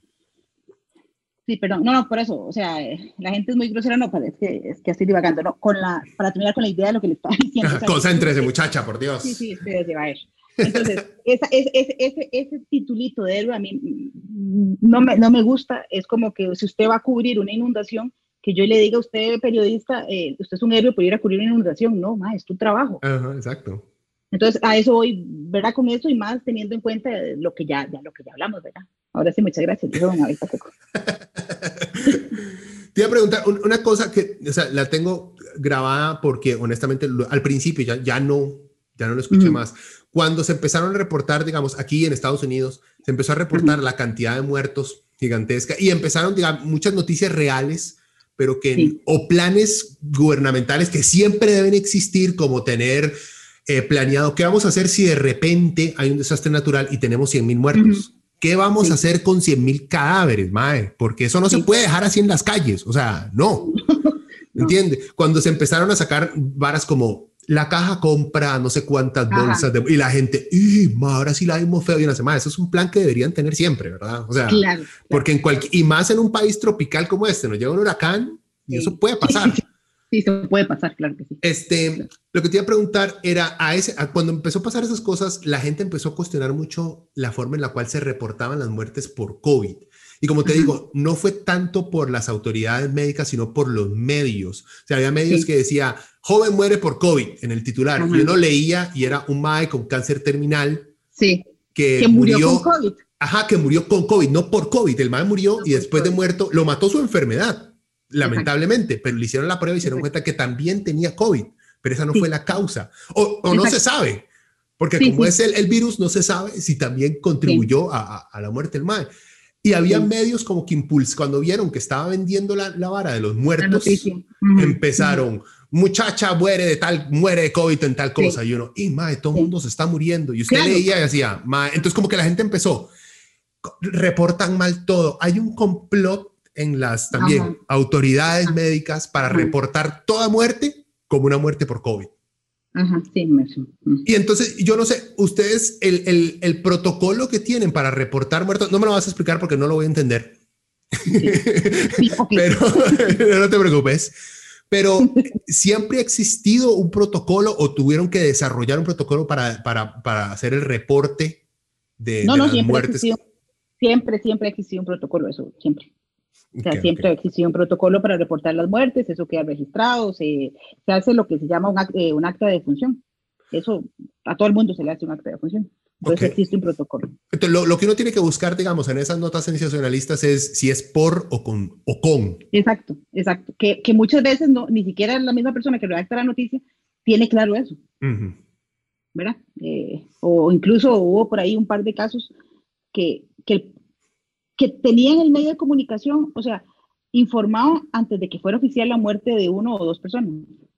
Sí, perdón, no, no, por eso, o sea, la gente es muy grosera, no, pero es que, es que estoy divagando, no, con la, para terminar con la idea de lo que le estaba diciendo. Concéntrese, muchacha, por Dios. Sí, sí, espérese, va a ver. Entonces, esa, ese, ese, ese, titulito de héroe a mí no me, no me gusta, es como que si usted va a cubrir una inundación, que yo le diga a usted, periodista, eh, usted es un héroe por ir a cubrir una inundación, no, ma, es tu trabajo. Ajá, exacto. Entonces, a eso voy, ¿verdad? Con eso y más teniendo en cuenta lo que ya, ya, lo que ya hablamos, ¿verdad? Ahora sí, muchas gracias. Te iba a preguntar una cosa que, o sea, la tengo grabada porque honestamente al principio ya, ya no, ya no lo escuché más. Cuando se empezaron a reportar, digamos, aquí en Estados Unidos, se empezó a reportar la cantidad de muertos gigantesca y empezaron, digamos, muchas noticias reales, pero que, o planes gubernamentales que siempre deben existir, como tener eh, planeado qué vamos a hacer si de repente hay un desastre natural y tenemos 100 mil muertos. ¿Qué vamos a hacer con 100 mil cadáveres, mae? Porque eso no se puede dejar así en las calles. O sea, no. ¿Entiende? Cuando se empezaron a sacar varas como la caja compra no sé cuántas bolsas de, y la gente, y ahora sí la vimos feo y una semana. Eso es un plan que deberían tener siempre, ¿verdad? O sea, porque en cualquier, y más en un país tropical como este, nos llega un huracán y eso puede pasar. Sí, se puede pasar, claro que sí. Este, lo que te iba a preguntar era, a ese, cuando empezó a pasar esas cosas, la gente empezó a cuestionar mucho la forma en la cual se reportaban las muertes por COVID. Y como te digo, no fue tanto por las autoridades médicas, sino por los medios. O sea, había medios que decía, joven muere por COVID en el titular. Yo no leía y era un MAE con cáncer terminal. Sí. Que, murió, con COVID. Ajá, que murió con COVID, no por COVID. El MAE murió y después de muerto lo mató su enfermedad lamentablemente, pero le hicieron la prueba y se dieron cuenta que también tenía COVID, pero esa no fue la causa. O, no se sabe, porque como es el, el, virus, no se sabe si también contribuyó a, a, la muerte del MAE. Y había medios como que Impulse, cuando vieron que estaba vendiendo la, la vara de los muertos, empezaron, muchacha muere de tal, muere de COVID en tal cosa. Y uno, y mae, todo el mundo se está muriendo. Y usted leía y decía, mae, entonces como que la gente empezó, reportan mal todo. Hay un complot en las también autoridades médicas para reportar toda muerte como una muerte por COVID. Ajá, sí, Y entonces, yo no sé, ustedes, el, el, el, protocolo que tienen para reportar muertos, no me lo vas a explicar porque no lo voy a entender. Pero no te preocupes. Pero siempre ha existido un protocolo o tuvieron que desarrollar un protocolo para, para, para hacer el reporte de, no, no, las siempre muertes. siempre, siempre ha existido un protocolo, eso, siempre. O sea, siempre okay. existe un protocolo para reportar las muertes, eso queda registrado, se, se hace lo que se llama un, eh, un, acta de función. Eso a todo el mundo se le hace un acta de función. Entonces existe un protocolo. Entonces, lo, lo, que uno tiene que buscar, digamos, en esas notas sensacionalistas es si es por o con. O con. Exacto, exacto. Que, que muchas veces no, ni siquiera la misma persona que redacta la noticia tiene claro eso. Uh -huh. ¿Verdad? Eh, o incluso hubo por ahí un par de casos que, que que tenían el medio de comunicación, o sea, informado antes de que fuera oficial la muerte de uno o dos personas.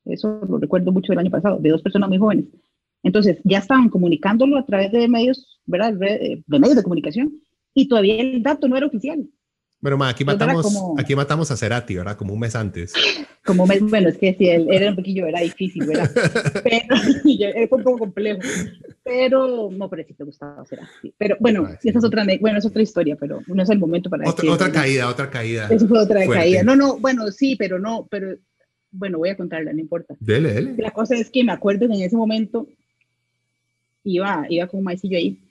Eso lo recuerdo mucho del año pasado, de dos personas muy jóvenes. Entonces, ya estaban comunicándolo a través de medios, ¿verdad? De medios de comunicación, y todavía el dato no era oficial. Bueno, ma, aquí matamos, como, aquí matamos a Cerati, ¿verdad? Como un mes antes. Como un mes, bueno, es que si él era un poquillo, era difícil, ¿verdad? Pero, fue un poco complejo. Pero, no, pero sí te gustaba Cerati. Pero, bueno, ah, sí. esa es otra, bueno, es otra historia, pero no es el momento para Otra, otra caída, otra caída. Eso fue otra fuerte. caída. No, no, bueno, sí, pero no, pero, bueno, voy a contarla, no importa. Dele, dele. La cosa es que me acuerdo que en ese momento iba, iba con un maicillo ahí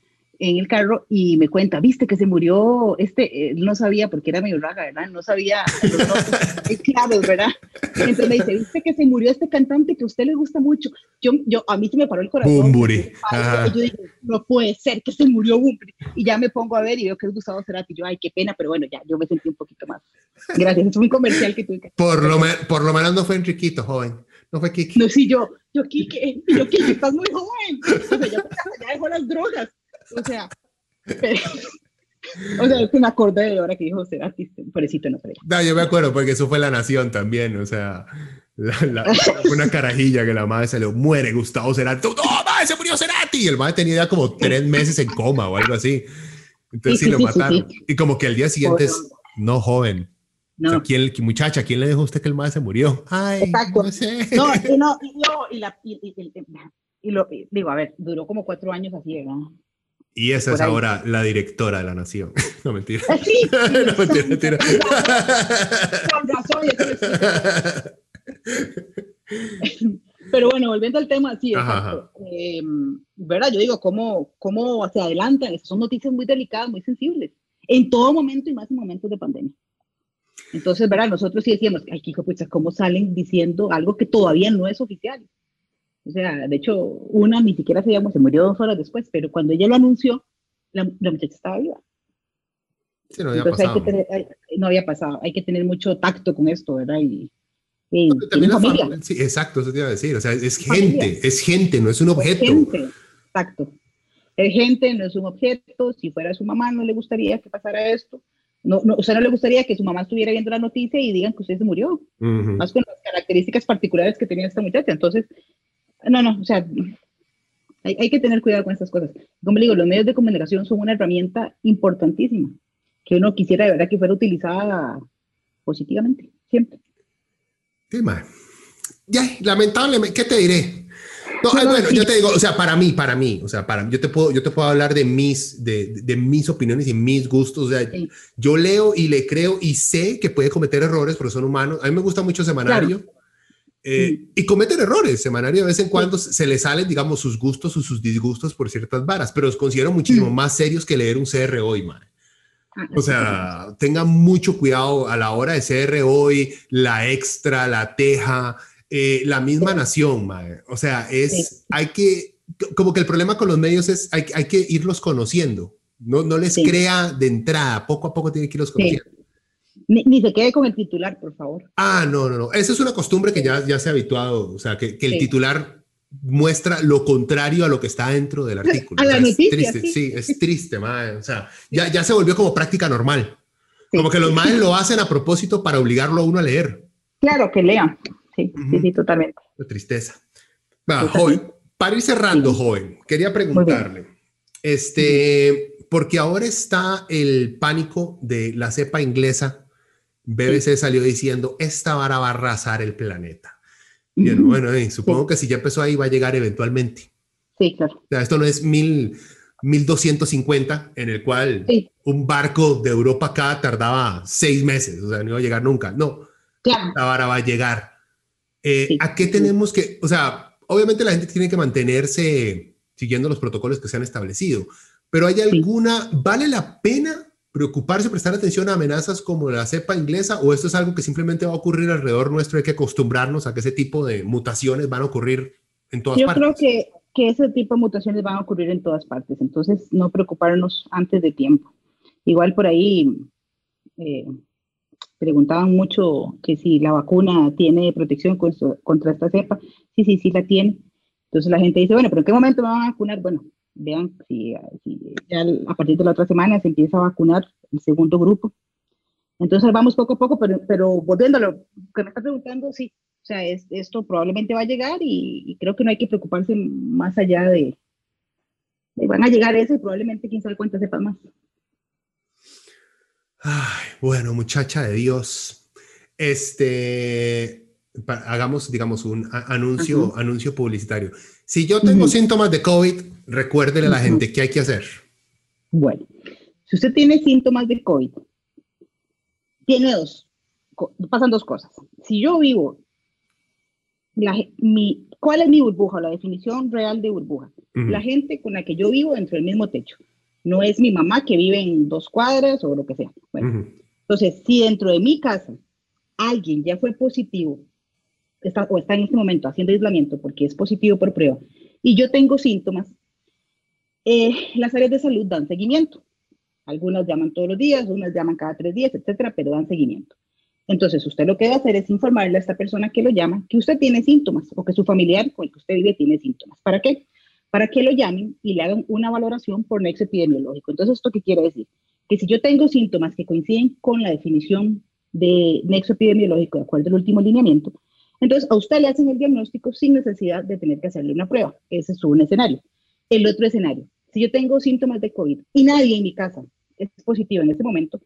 en el carro y me cuenta, viste que se murió, este, él no sabía porque era medio raga, ¿verdad? No sabía los claros, ¿verdad? Entonces me dice, viste que se murió este cantante que a usted le gusta mucho. Yo, yo, a mí se me paró el corazón. Bumburi. Yo dije, no puede ser que se murió Bumburi. Y ya me pongo a ver y veo que es Gustavo Cerati. Yo, ay, qué pena, pero bueno, ya, yo me sentí un poquito más. Gracias, es un comercial que tuve. Por lo, por lo menos no fue Enriquito, joven. No fue Kiki. No, sí, yo, yo, Kiki, yo, Kiki, estás muy joven. O sea, ya, ya dejó las drogas. O sea, pero, o sea, es que me acordé de ahora que dijo Cerati, pobrecito no creo. No, yo me acuerdo porque eso fue La Nación también, o sea, la, una carajilla que la madre se le muere Gustavo Cerati. ¡No, madre, se murió Cerati! Y el madre tenía ya como tres meses en coma o algo así. Entonces sí, lo mataron. y como que al día siguiente es, no, joven. No. O sea, ¿quién, muchacha, ¿quién le dijo a usted que el madre se murió? Ay, Exacto. no sé. No, y, no, y, no, y, la, y, y, y, lo, digo, a ver, duró como cuatro años así, ¿verdad? Y esa es ahora la directora de la nación. No, mentira. Sí, no, mentira, mentira. Pero bueno, volviendo al tema, sí, eh, ¿verdad? Yo digo, ¿cómo, ¿cómo se adelantan? Son noticias muy delicadas, muy sensibles, en todo momento y más en momentos de pandemia. Entonces, ¿verdad? Nosotros sí decíamos, ay, hijo, pues, ¿cómo salen diciendo algo que todavía no es oficial? O sea, de hecho, una ni siquiera se, se murió dos horas después, pero cuando ella lo anunció, la, muchacha estaba viva. Sí, no había Entonces pasado. Hay que tener, hay, no había pasado. Hay que tener mucho tacto con esto, ¿verdad? Y, y también familia. Familia, sí, exacto, eso te iba a decir. O sea, es gente, es gente, no es un objeto. Es gente, exacto. Es gente, no es un objeto. Si fuera su mamá, no le gustaría que pasara esto. No, no, o sea, no le gustaría que su mamá estuviera viendo la noticia y digan que usted se murió. Uh -huh. Más con las características particulares que tenía esta muchacha. Entonces, no, no, o sea, hay, hay, que tener cuidado con estas cosas. Como le digo, los medios de comunicación son una herramienta importantísima que uno quisiera de verdad que fuera utilizada positivamente, siempre. Man. Ya, lamentablemente, ¿qué te diré? No, no, bueno, sí. yo te digo, o sea, para mí, para mí, o sea, para yo te puedo, yo te puedo hablar de mis, de, de mis opiniones y mis gustos. O sea, sí. yo leo y le creo y sé que puede cometer errores, pero son humanos. A mí me gusta mucho Semanario. Claro. Eh, y cometen errores. Semanario de vez en cuando se le salen, digamos, sus gustos o sus disgustos por ciertas varas, pero los considero muchísimo más serios que leer un CR hoy, man. O sea, tengan mucho cuidado a la hora de CR hoy, la extra, la teja, eh, la misma nación, man. O sea, es, hay que, como que el problema con los medios es, hay, hay que irlos conociendo. No, no les sí. crea de entrada, poco a poco tiene que irlos conociendo. Sí. Ni, ni, se quede con el titular, por favor. Ah, no, no, no. Esa es una costumbre que ya, ya se ha habituado. O sea, que, que el sí. titular muestra lo contrario a lo que está dentro del artículo. A la o sea, noticia, es triste, sí. sí, es triste, madre. O sea, ya, ya se volvió como práctica normal. Sí. Como que los madres lo hacen a propósito para obligarlo a uno a leer. Claro, que lean. Sí, uh -huh. sí, sí, totalmente. Qué tristeza. Va, joven, para ir cerrando, joven, quería preguntarle, este, porque ahora está el pánico de la cepa inglesa BBC sí. salió diciendo, esta vara va a arrasar el planeta. Bien, bueno, eh, supongo sí. que si ya empezó ahí va a llegar eventualmente. Sí, claro. O sea, esto no es mil, 1250, en el cual sí. un barco de Europa acá tardaba seis meses, o sea, no iba a llegar nunca. No, claro. esta vara va a llegar. Eh, ¿A qué tenemos que, o sea, obviamente la gente tiene que mantenerse siguiendo los protocolos que se han establecido, pero hay alguna, ¿vale la pena preocuparse, prestar atención a amenazas como la cepa inglesa o esto es algo que simplemente va a ocurrir alrededor nuestro? Hay que acostumbrarnos a que ese tipo de mutaciones van a ocurrir en todas Yo partes. Yo creo que, que ese tipo de mutaciones van a ocurrir en todas partes, entonces no preocuparnos antes de tiempo. Igual por ahí eh, preguntaban mucho que si la vacuna tiene protección contra esta cepa. Sí, sí, sí la tiene. Entonces la gente dice, bueno, pero ¿en qué momento me van a vacunar? Bueno, vean si, si, ya a partir de la otra semana se empieza a vacunar el segundo grupo. Entonces vamos poco a poco, pero, pero volviendo a lo que me está preguntando, sí, o sea, es, esto probablemente va a llegar y, y, creo que no hay que preocuparse más allá de, de van a llegar eso y probablemente quién sabe cuántas sepas más. Ay, bueno, muchacha de Dios, este, hagamos, digamos, un anuncio, uh -huh. anuncio publicitario. Si yo tengo uh -huh. síntomas de COVID, recuérdele a la uh -huh. gente qué hay que hacer. Bueno, si usted tiene síntomas de COVID, tiene dos, pasan dos cosas. Si yo vivo la, mi, ¿cuál es mi burbuja? La definición real de burbuja. La gente con la que yo vivo dentro del mismo techo. No es mi mamá que vive en dos cuadras o lo que sea. Bueno, entonces, si dentro de mi casa alguien ya fue positivo está, o está en este momento haciendo aislamiento porque es positivo por prueba y yo tengo síntomas, eh, las áreas de salud dan seguimiento. Algunas llaman todos los días, unas llaman cada tres días, etcétera, pero dan seguimiento. Entonces, usted lo que debe hacer es informarle a esta persona que lo llama que usted tiene síntomas o que su familiar con el que usted vive tiene síntomas. ¿Para qué? Para que lo llamen y le hagan una valoración por nexo epidemiológico. Entonces, ¿esto qué quiere decir? Que si yo tengo síntomas que coinciden con la definición de nexo epidemiológico de acuerdo al último lineamiento, entonces a usted le hacen el diagnóstico sin necesidad de tener que hacerle una prueba. Ese es un escenario. El otro escenario, si yo tengo síntomas de COVID y nadie en mi casa es positivo en ese momento,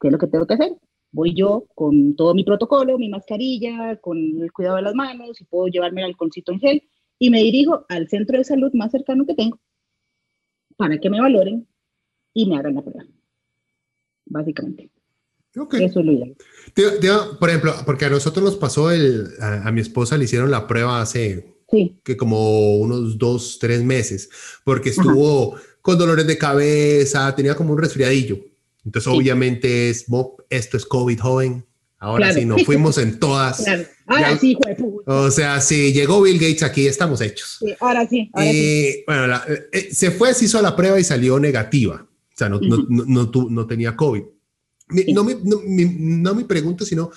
¿qué es lo que tengo que hacer? Voy yo con todo mi protocolo, mi mascarilla, con el cuidado de las manos, y puedo llevarme el alcoholcito en gel, y me dirijo al centro de salud más cercano que tengo para que me valoren y me hagan la prueba. Básicamente. Eso lo por ejemplo, porque a nosotros nos pasó el, a, mi esposa le hicieron la prueba hace que como unos dos, tres meses, porque estuvo con dolores de cabeza, tenía como un resfriadillo. Entonces, obviamente es, esto es COVID, joven. Ahora sí, nos fuimos en todas. Ahora sí, O sea, si llegó Bill Gates aquí, estamos hechos. ahora sí. Ahora sí. Bueno, eh, se fue, se hizo la prueba y salió negativa. O sea, no, no, no, no, tenía COVID. No, mi, no, mi, pregunta, sino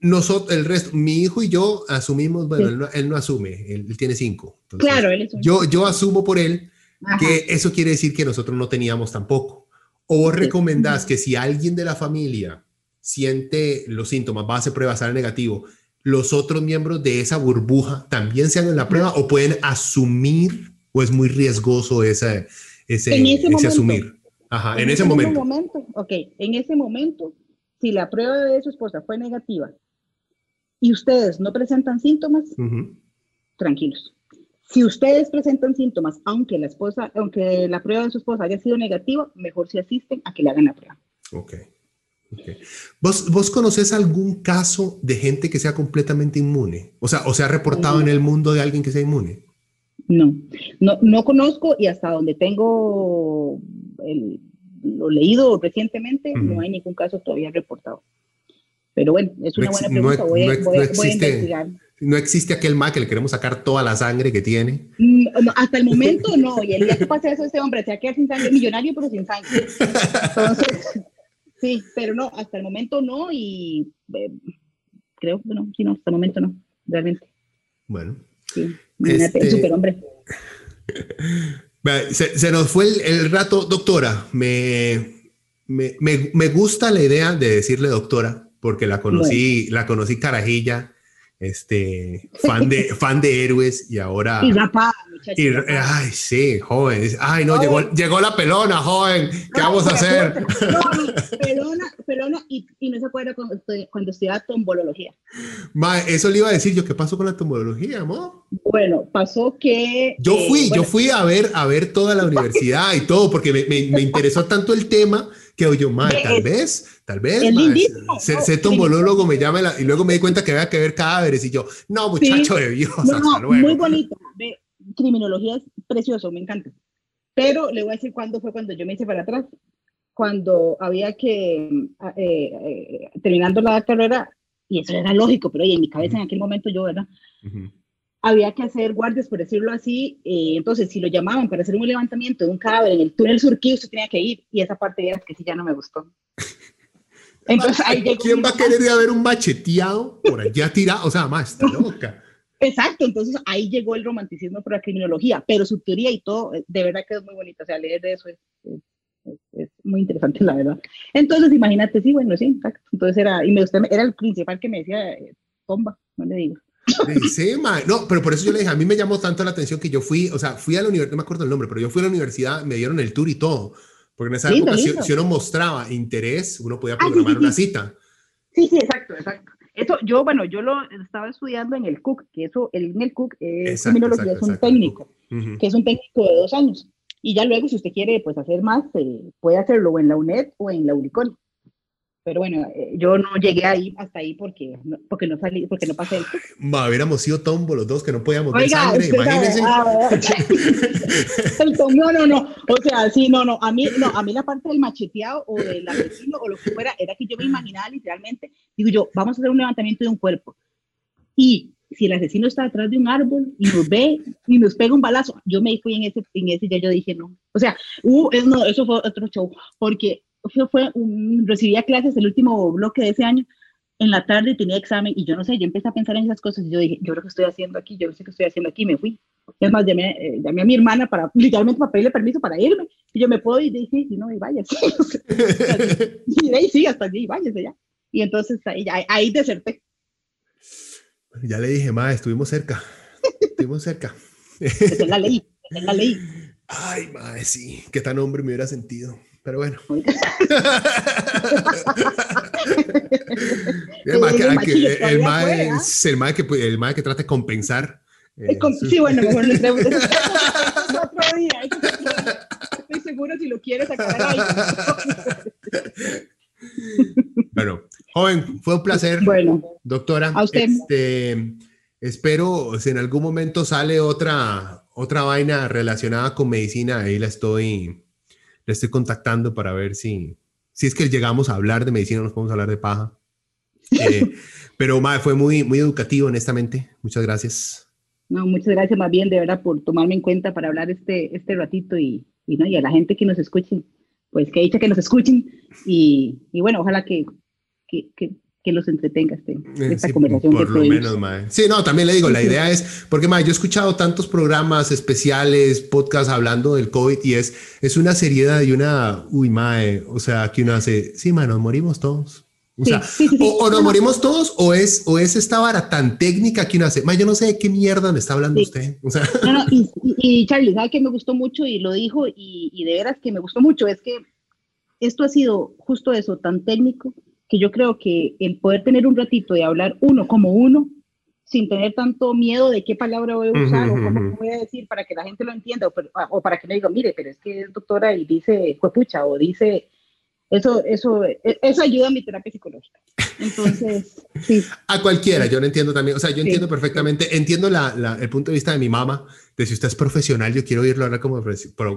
nosotros, el resto, mi hijo y yo asumimos, bueno, él, no, asume, él, tiene cinco. claro, él es un... yo, yo asumo por él que eso quiere decir que nosotros no teníamos tampoco. O vos recomendás que si alguien de la familia siente los síntomas, va a hacer prueba, sale negativo, los otros miembros de esa burbuja también se hagan la prueba o pueden asumir o es muy riesgoso ese, ese, ese, asumir. Ajá, en, ese, momento. Ok, en ese momento, si la prueba de su esposa fue negativa y ustedes no presentan síntomas, tranquilos. Si ustedes presentan síntomas, aunque la esposa, aunque la prueba de su esposa haya sido negativa, mejor si asisten a que le hagan la prueba. Ok. okay. ¿Vos, ¿Vos conoces algún caso de gente que sea completamente inmune? O sea, ¿o se ha reportado en el mundo de alguien que sea inmune? No, no, no conozco y hasta donde tengo el, lo leído recientemente, no hay ningún caso todavía reportado. Pero bueno, es una buena pregunta, voy, a investigar no existe aquel mal que le queremos sacar toda la sangre que tiene. Mm, hasta el momento no, y el día que pase eso, este hombre se va a quedar sin sangre, millonario, pero sin sangre. Entonces, sí, pero no, hasta el momento no, y eh, creo que no, sí, no, hasta el momento no, realmente. Bueno. Sí, imagínate, este... superhombre. Se, se, nos fue el, rato, doctora. Me, me, me, gusta la idea de decirle doctora, porque la conocí, la conocí carajilla este, fan de, fan de héroes y ahora... Y y, ay, sí, joven. Ay, no, llegó, llegó la pelona, joven. ¿Qué vamos a hacer? No, pelona, pelona y, y, no se acuerda cuando, cuando estudiaba tombología. Ma, eso le iba a decir yo, ¿qué pasó con la tombología, amor? Bueno, pasó que... Yo fui, eh, yo fui a ver, a ver toda la universidad y todo, porque me, me, me interesó tanto el tema que oye, mal, tal vez, tal vez, ser, ser tombolólogo me llama y luego me di cuenta que había que ver cadáveres y yo, no, muchacho de Dios, luego. Muy bonito, criminología es precioso, me encanta. Pero le voy a decir cuándo fue cuando yo me hice para atrás, cuando había que, eh, eh, terminando la carrera, y eso era lógico, pero oye, en mi cabeza en aquel momento yo, ¿verdad? había que hacer guardias, por decirlo así. Eh, entonces, si lo llamaban para hacer un levantamiento de un cadáver en el túnel surquí, usted tenía que ir. Y esa parte era que sí ya no me gustó. Entonces, ahí ¿Quién va a querer ir a ver un macheteado por allá tirado? O sea, más, está loca. Exacto, entonces ahí llegó el romanticismo por la criminología, pero su teoría y todo, eh, de verdad que es muy bonito, o sea, leer de eso es, es, muy interesante, la verdad. Entonces, imagínate, sí, bueno, sí, exacto. Entonces era, y me gustó, era el principal que me decía, eh, bomba, no le digo. Sí, no, pero por eso yo le dije, a mí me llamó tanto la atención que yo fui, o sea, fui a la universidad, no me acuerdo el nombre, pero yo fui a la universidad, me dieron el tour y todo, porque en esa época si, uno mostraba interés, uno podía ah, programar una cita. Sí, sí, exacto, exacto. Eso, yo, bueno, yo lo estaba estudiando en el CUC, que eso, el, en el es criminología, es un técnico, que es un técnico de dos años. Y ya luego, si usted quiere pues, hacer más, eh, puede hacerlo en la UNED o en la UNICON. Pero bueno, eh, yo no llegué ahí hasta ahí porque no, porque no salí, porque no pasé Ma, hubiéramos sido tombo los dos que no podíamos ver sangre, imagínense. el tombo, no, no, o sea, sí, no, no, a mí, no, a mí la parte del macheteado o del asesino o lo que fuera, era que yo me imaginaba literalmente, digo yo, vamos a hacer un levantamiento de un cuerpo. Y si el asesino está detrás de un árbol y nos ve y nos pega un balazo, yo me fui en ese, en ese ya yo dije no. O sea, uh, no, eso fue otro show, porque fue un, recibía clases el último bloque de ese año, en la tarde tenía examen y yo no sé, yo empecé a pensar en esas cosas y yo dije, yo lo que estoy haciendo aquí, yo no sé qué estoy haciendo aquí, me fui. Es más, llamé, eh, llamé a mi hermana para, literalmente para pedirle permiso para irme. Y yo me puedo ir y dije, si no, y váyase. y de ahí sí, hasta allí, váyase ya. Y entonces ahí, ahí deserté. Ya le dije, ma, estuvimos cerca. estuvimos cerca. es la ley, es la ley. Ay, ma, sí, qué tan hombre me hubiera sentido pero bueno. el mae que, el que, trata de compensar. Eh, sí, bueno, mejor otro día. Estoy seguro si lo quieres sacar ahí. bueno, joven, fue un placer. Bueno, doctora. A usted. Este, espero si en algún momento sale otra, otra vaina relacionada con medicina, ahí la estoy le estoy contactando para ver si, si es que llegamos a hablar de medicina, nos podemos hablar de paja. Eh, pero madre, fue muy, muy educativo, honestamente. Muchas gracias. No, muchas gracias más bien de verdad por tomarme en cuenta para hablar este, este ratito y, y, ¿no? y a la gente que nos escuche, pues que dicha que nos escuchen y, y bueno, ojalá que, que, que que los entretenga este, eh, esta conversación. Por lo menos, mae. Sí, no, también le digo, la idea es, porque mae, yo he escuchado tantos programas especiales, podcasts hablando del COVID y es, es una seriedad y una, uy, mae, o sea, que uno hace, sí, mae, nos morimos todos. O, sea, o, nos morimos todos o es, o es esta vara tan técnica que uno hace, mae, yo no sé de qué mierda me está hablando usted. O sea. No, no, y, y, Charlie, ¿sabe que me gustó mucho y lo dijo y, y de veras que me gustó mucho? Es que esto ha sido justo eso, tan técnico que yo creo que el poder tener un ratito de hablar uno como uno, sin tener tanto miedo de qué palabra voy a usar o cómo voy a decir para que la gente lo entienda o, o para que me diga, mire, pero es que es doctora y dice pucha o dice, eso, eso, e, eso ayuda a mi terapia psicológica. Entonces, sí. A cualquiera, yo no entiendo también, o sea, yo entiendo perfectamente, entiendo la, la, el punto de vista de mi mamá, de si usted es profesional, yo quiero oírlo ahora como,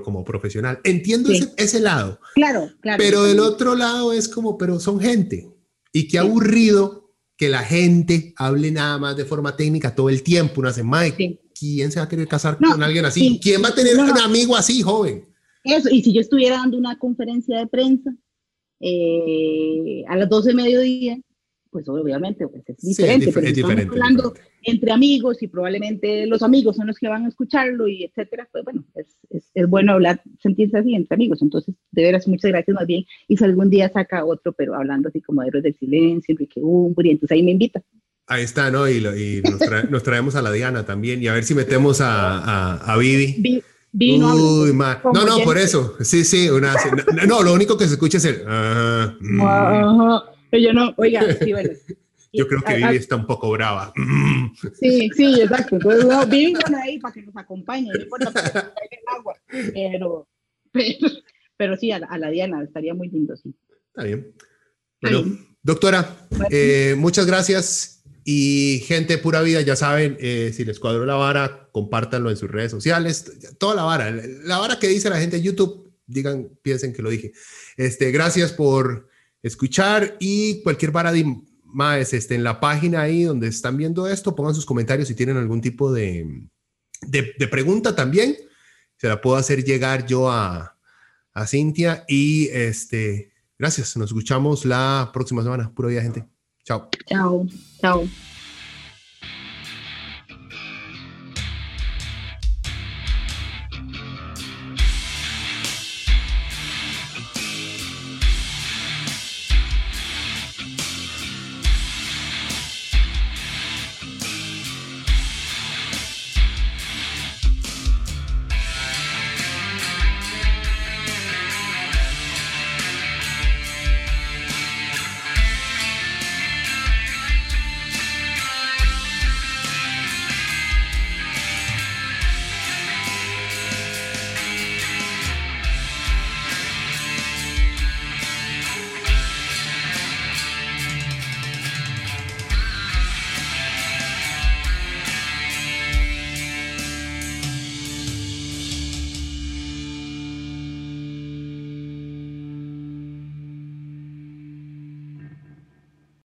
como profesional. Entiendo ese, ese, lado. Claro, claro. Pero del otro lado es como, pero son gente. Y qué aburrido que la gente hable nada más de forma técnica todo el tiempo. Una semana, ¿quién se va a querer casar con alguien así? ¿Quién va a tener un amigo así, joven? Eso, y si yo estuviera dando una conferencia de prensa eh, a las 12 de mediodía, pues obviamente pues es diferente, pero estamos hablando entre amigos y probablemente los amigos son los que van a escucharlo y etcétera, pues bueno, es, es, es, bueno hablar, sentirse así entre amigos, entonces de veras muchas gracias más bien y si algún día saca otro, pero hablando así como de héroes del silencio, Enrique Umburi, entonces ahí me invita. Ahí está, ¿no? Y, lo, y nos, trae, nos, traemos a la Diana también y a ver si metemos a, a, a Vivi. Uy, no, no, no por eso. Sí, sí. Una, no, lo único que se escucha es el. Uh, mm. uh, yo no, oiga, sí, bueno. Yo creo que Vivi está un poco brava. Sí, sí, exacto. Entonces, no, Vivi ahí para que nos acompañe, no importa que el agua. Pero, pero, pero sí, a la, a la, Diana estaría muy lindo, sí. Está bien. Bueno, doctora, eh, muchas gracias. Y gente pura vida, ya saben, eh, si les cuadró la vara, compártanlo en sus redes sociales. Toda la vara, la vara que dice la gente en YouTube, digan, piensen que lo dije. Este, gracias por escuchar y cualquier paradigma más este, en la página ahí donde están viendo esto, pongan sus comentarios si tienen algún tipo de, de, de pregunta también. Se la puedo hacer llegar yo a, a Cintia y este, gracias. Nos escuchamos la próxima semana. Pura vida, gente. Chao. Chao. Chao.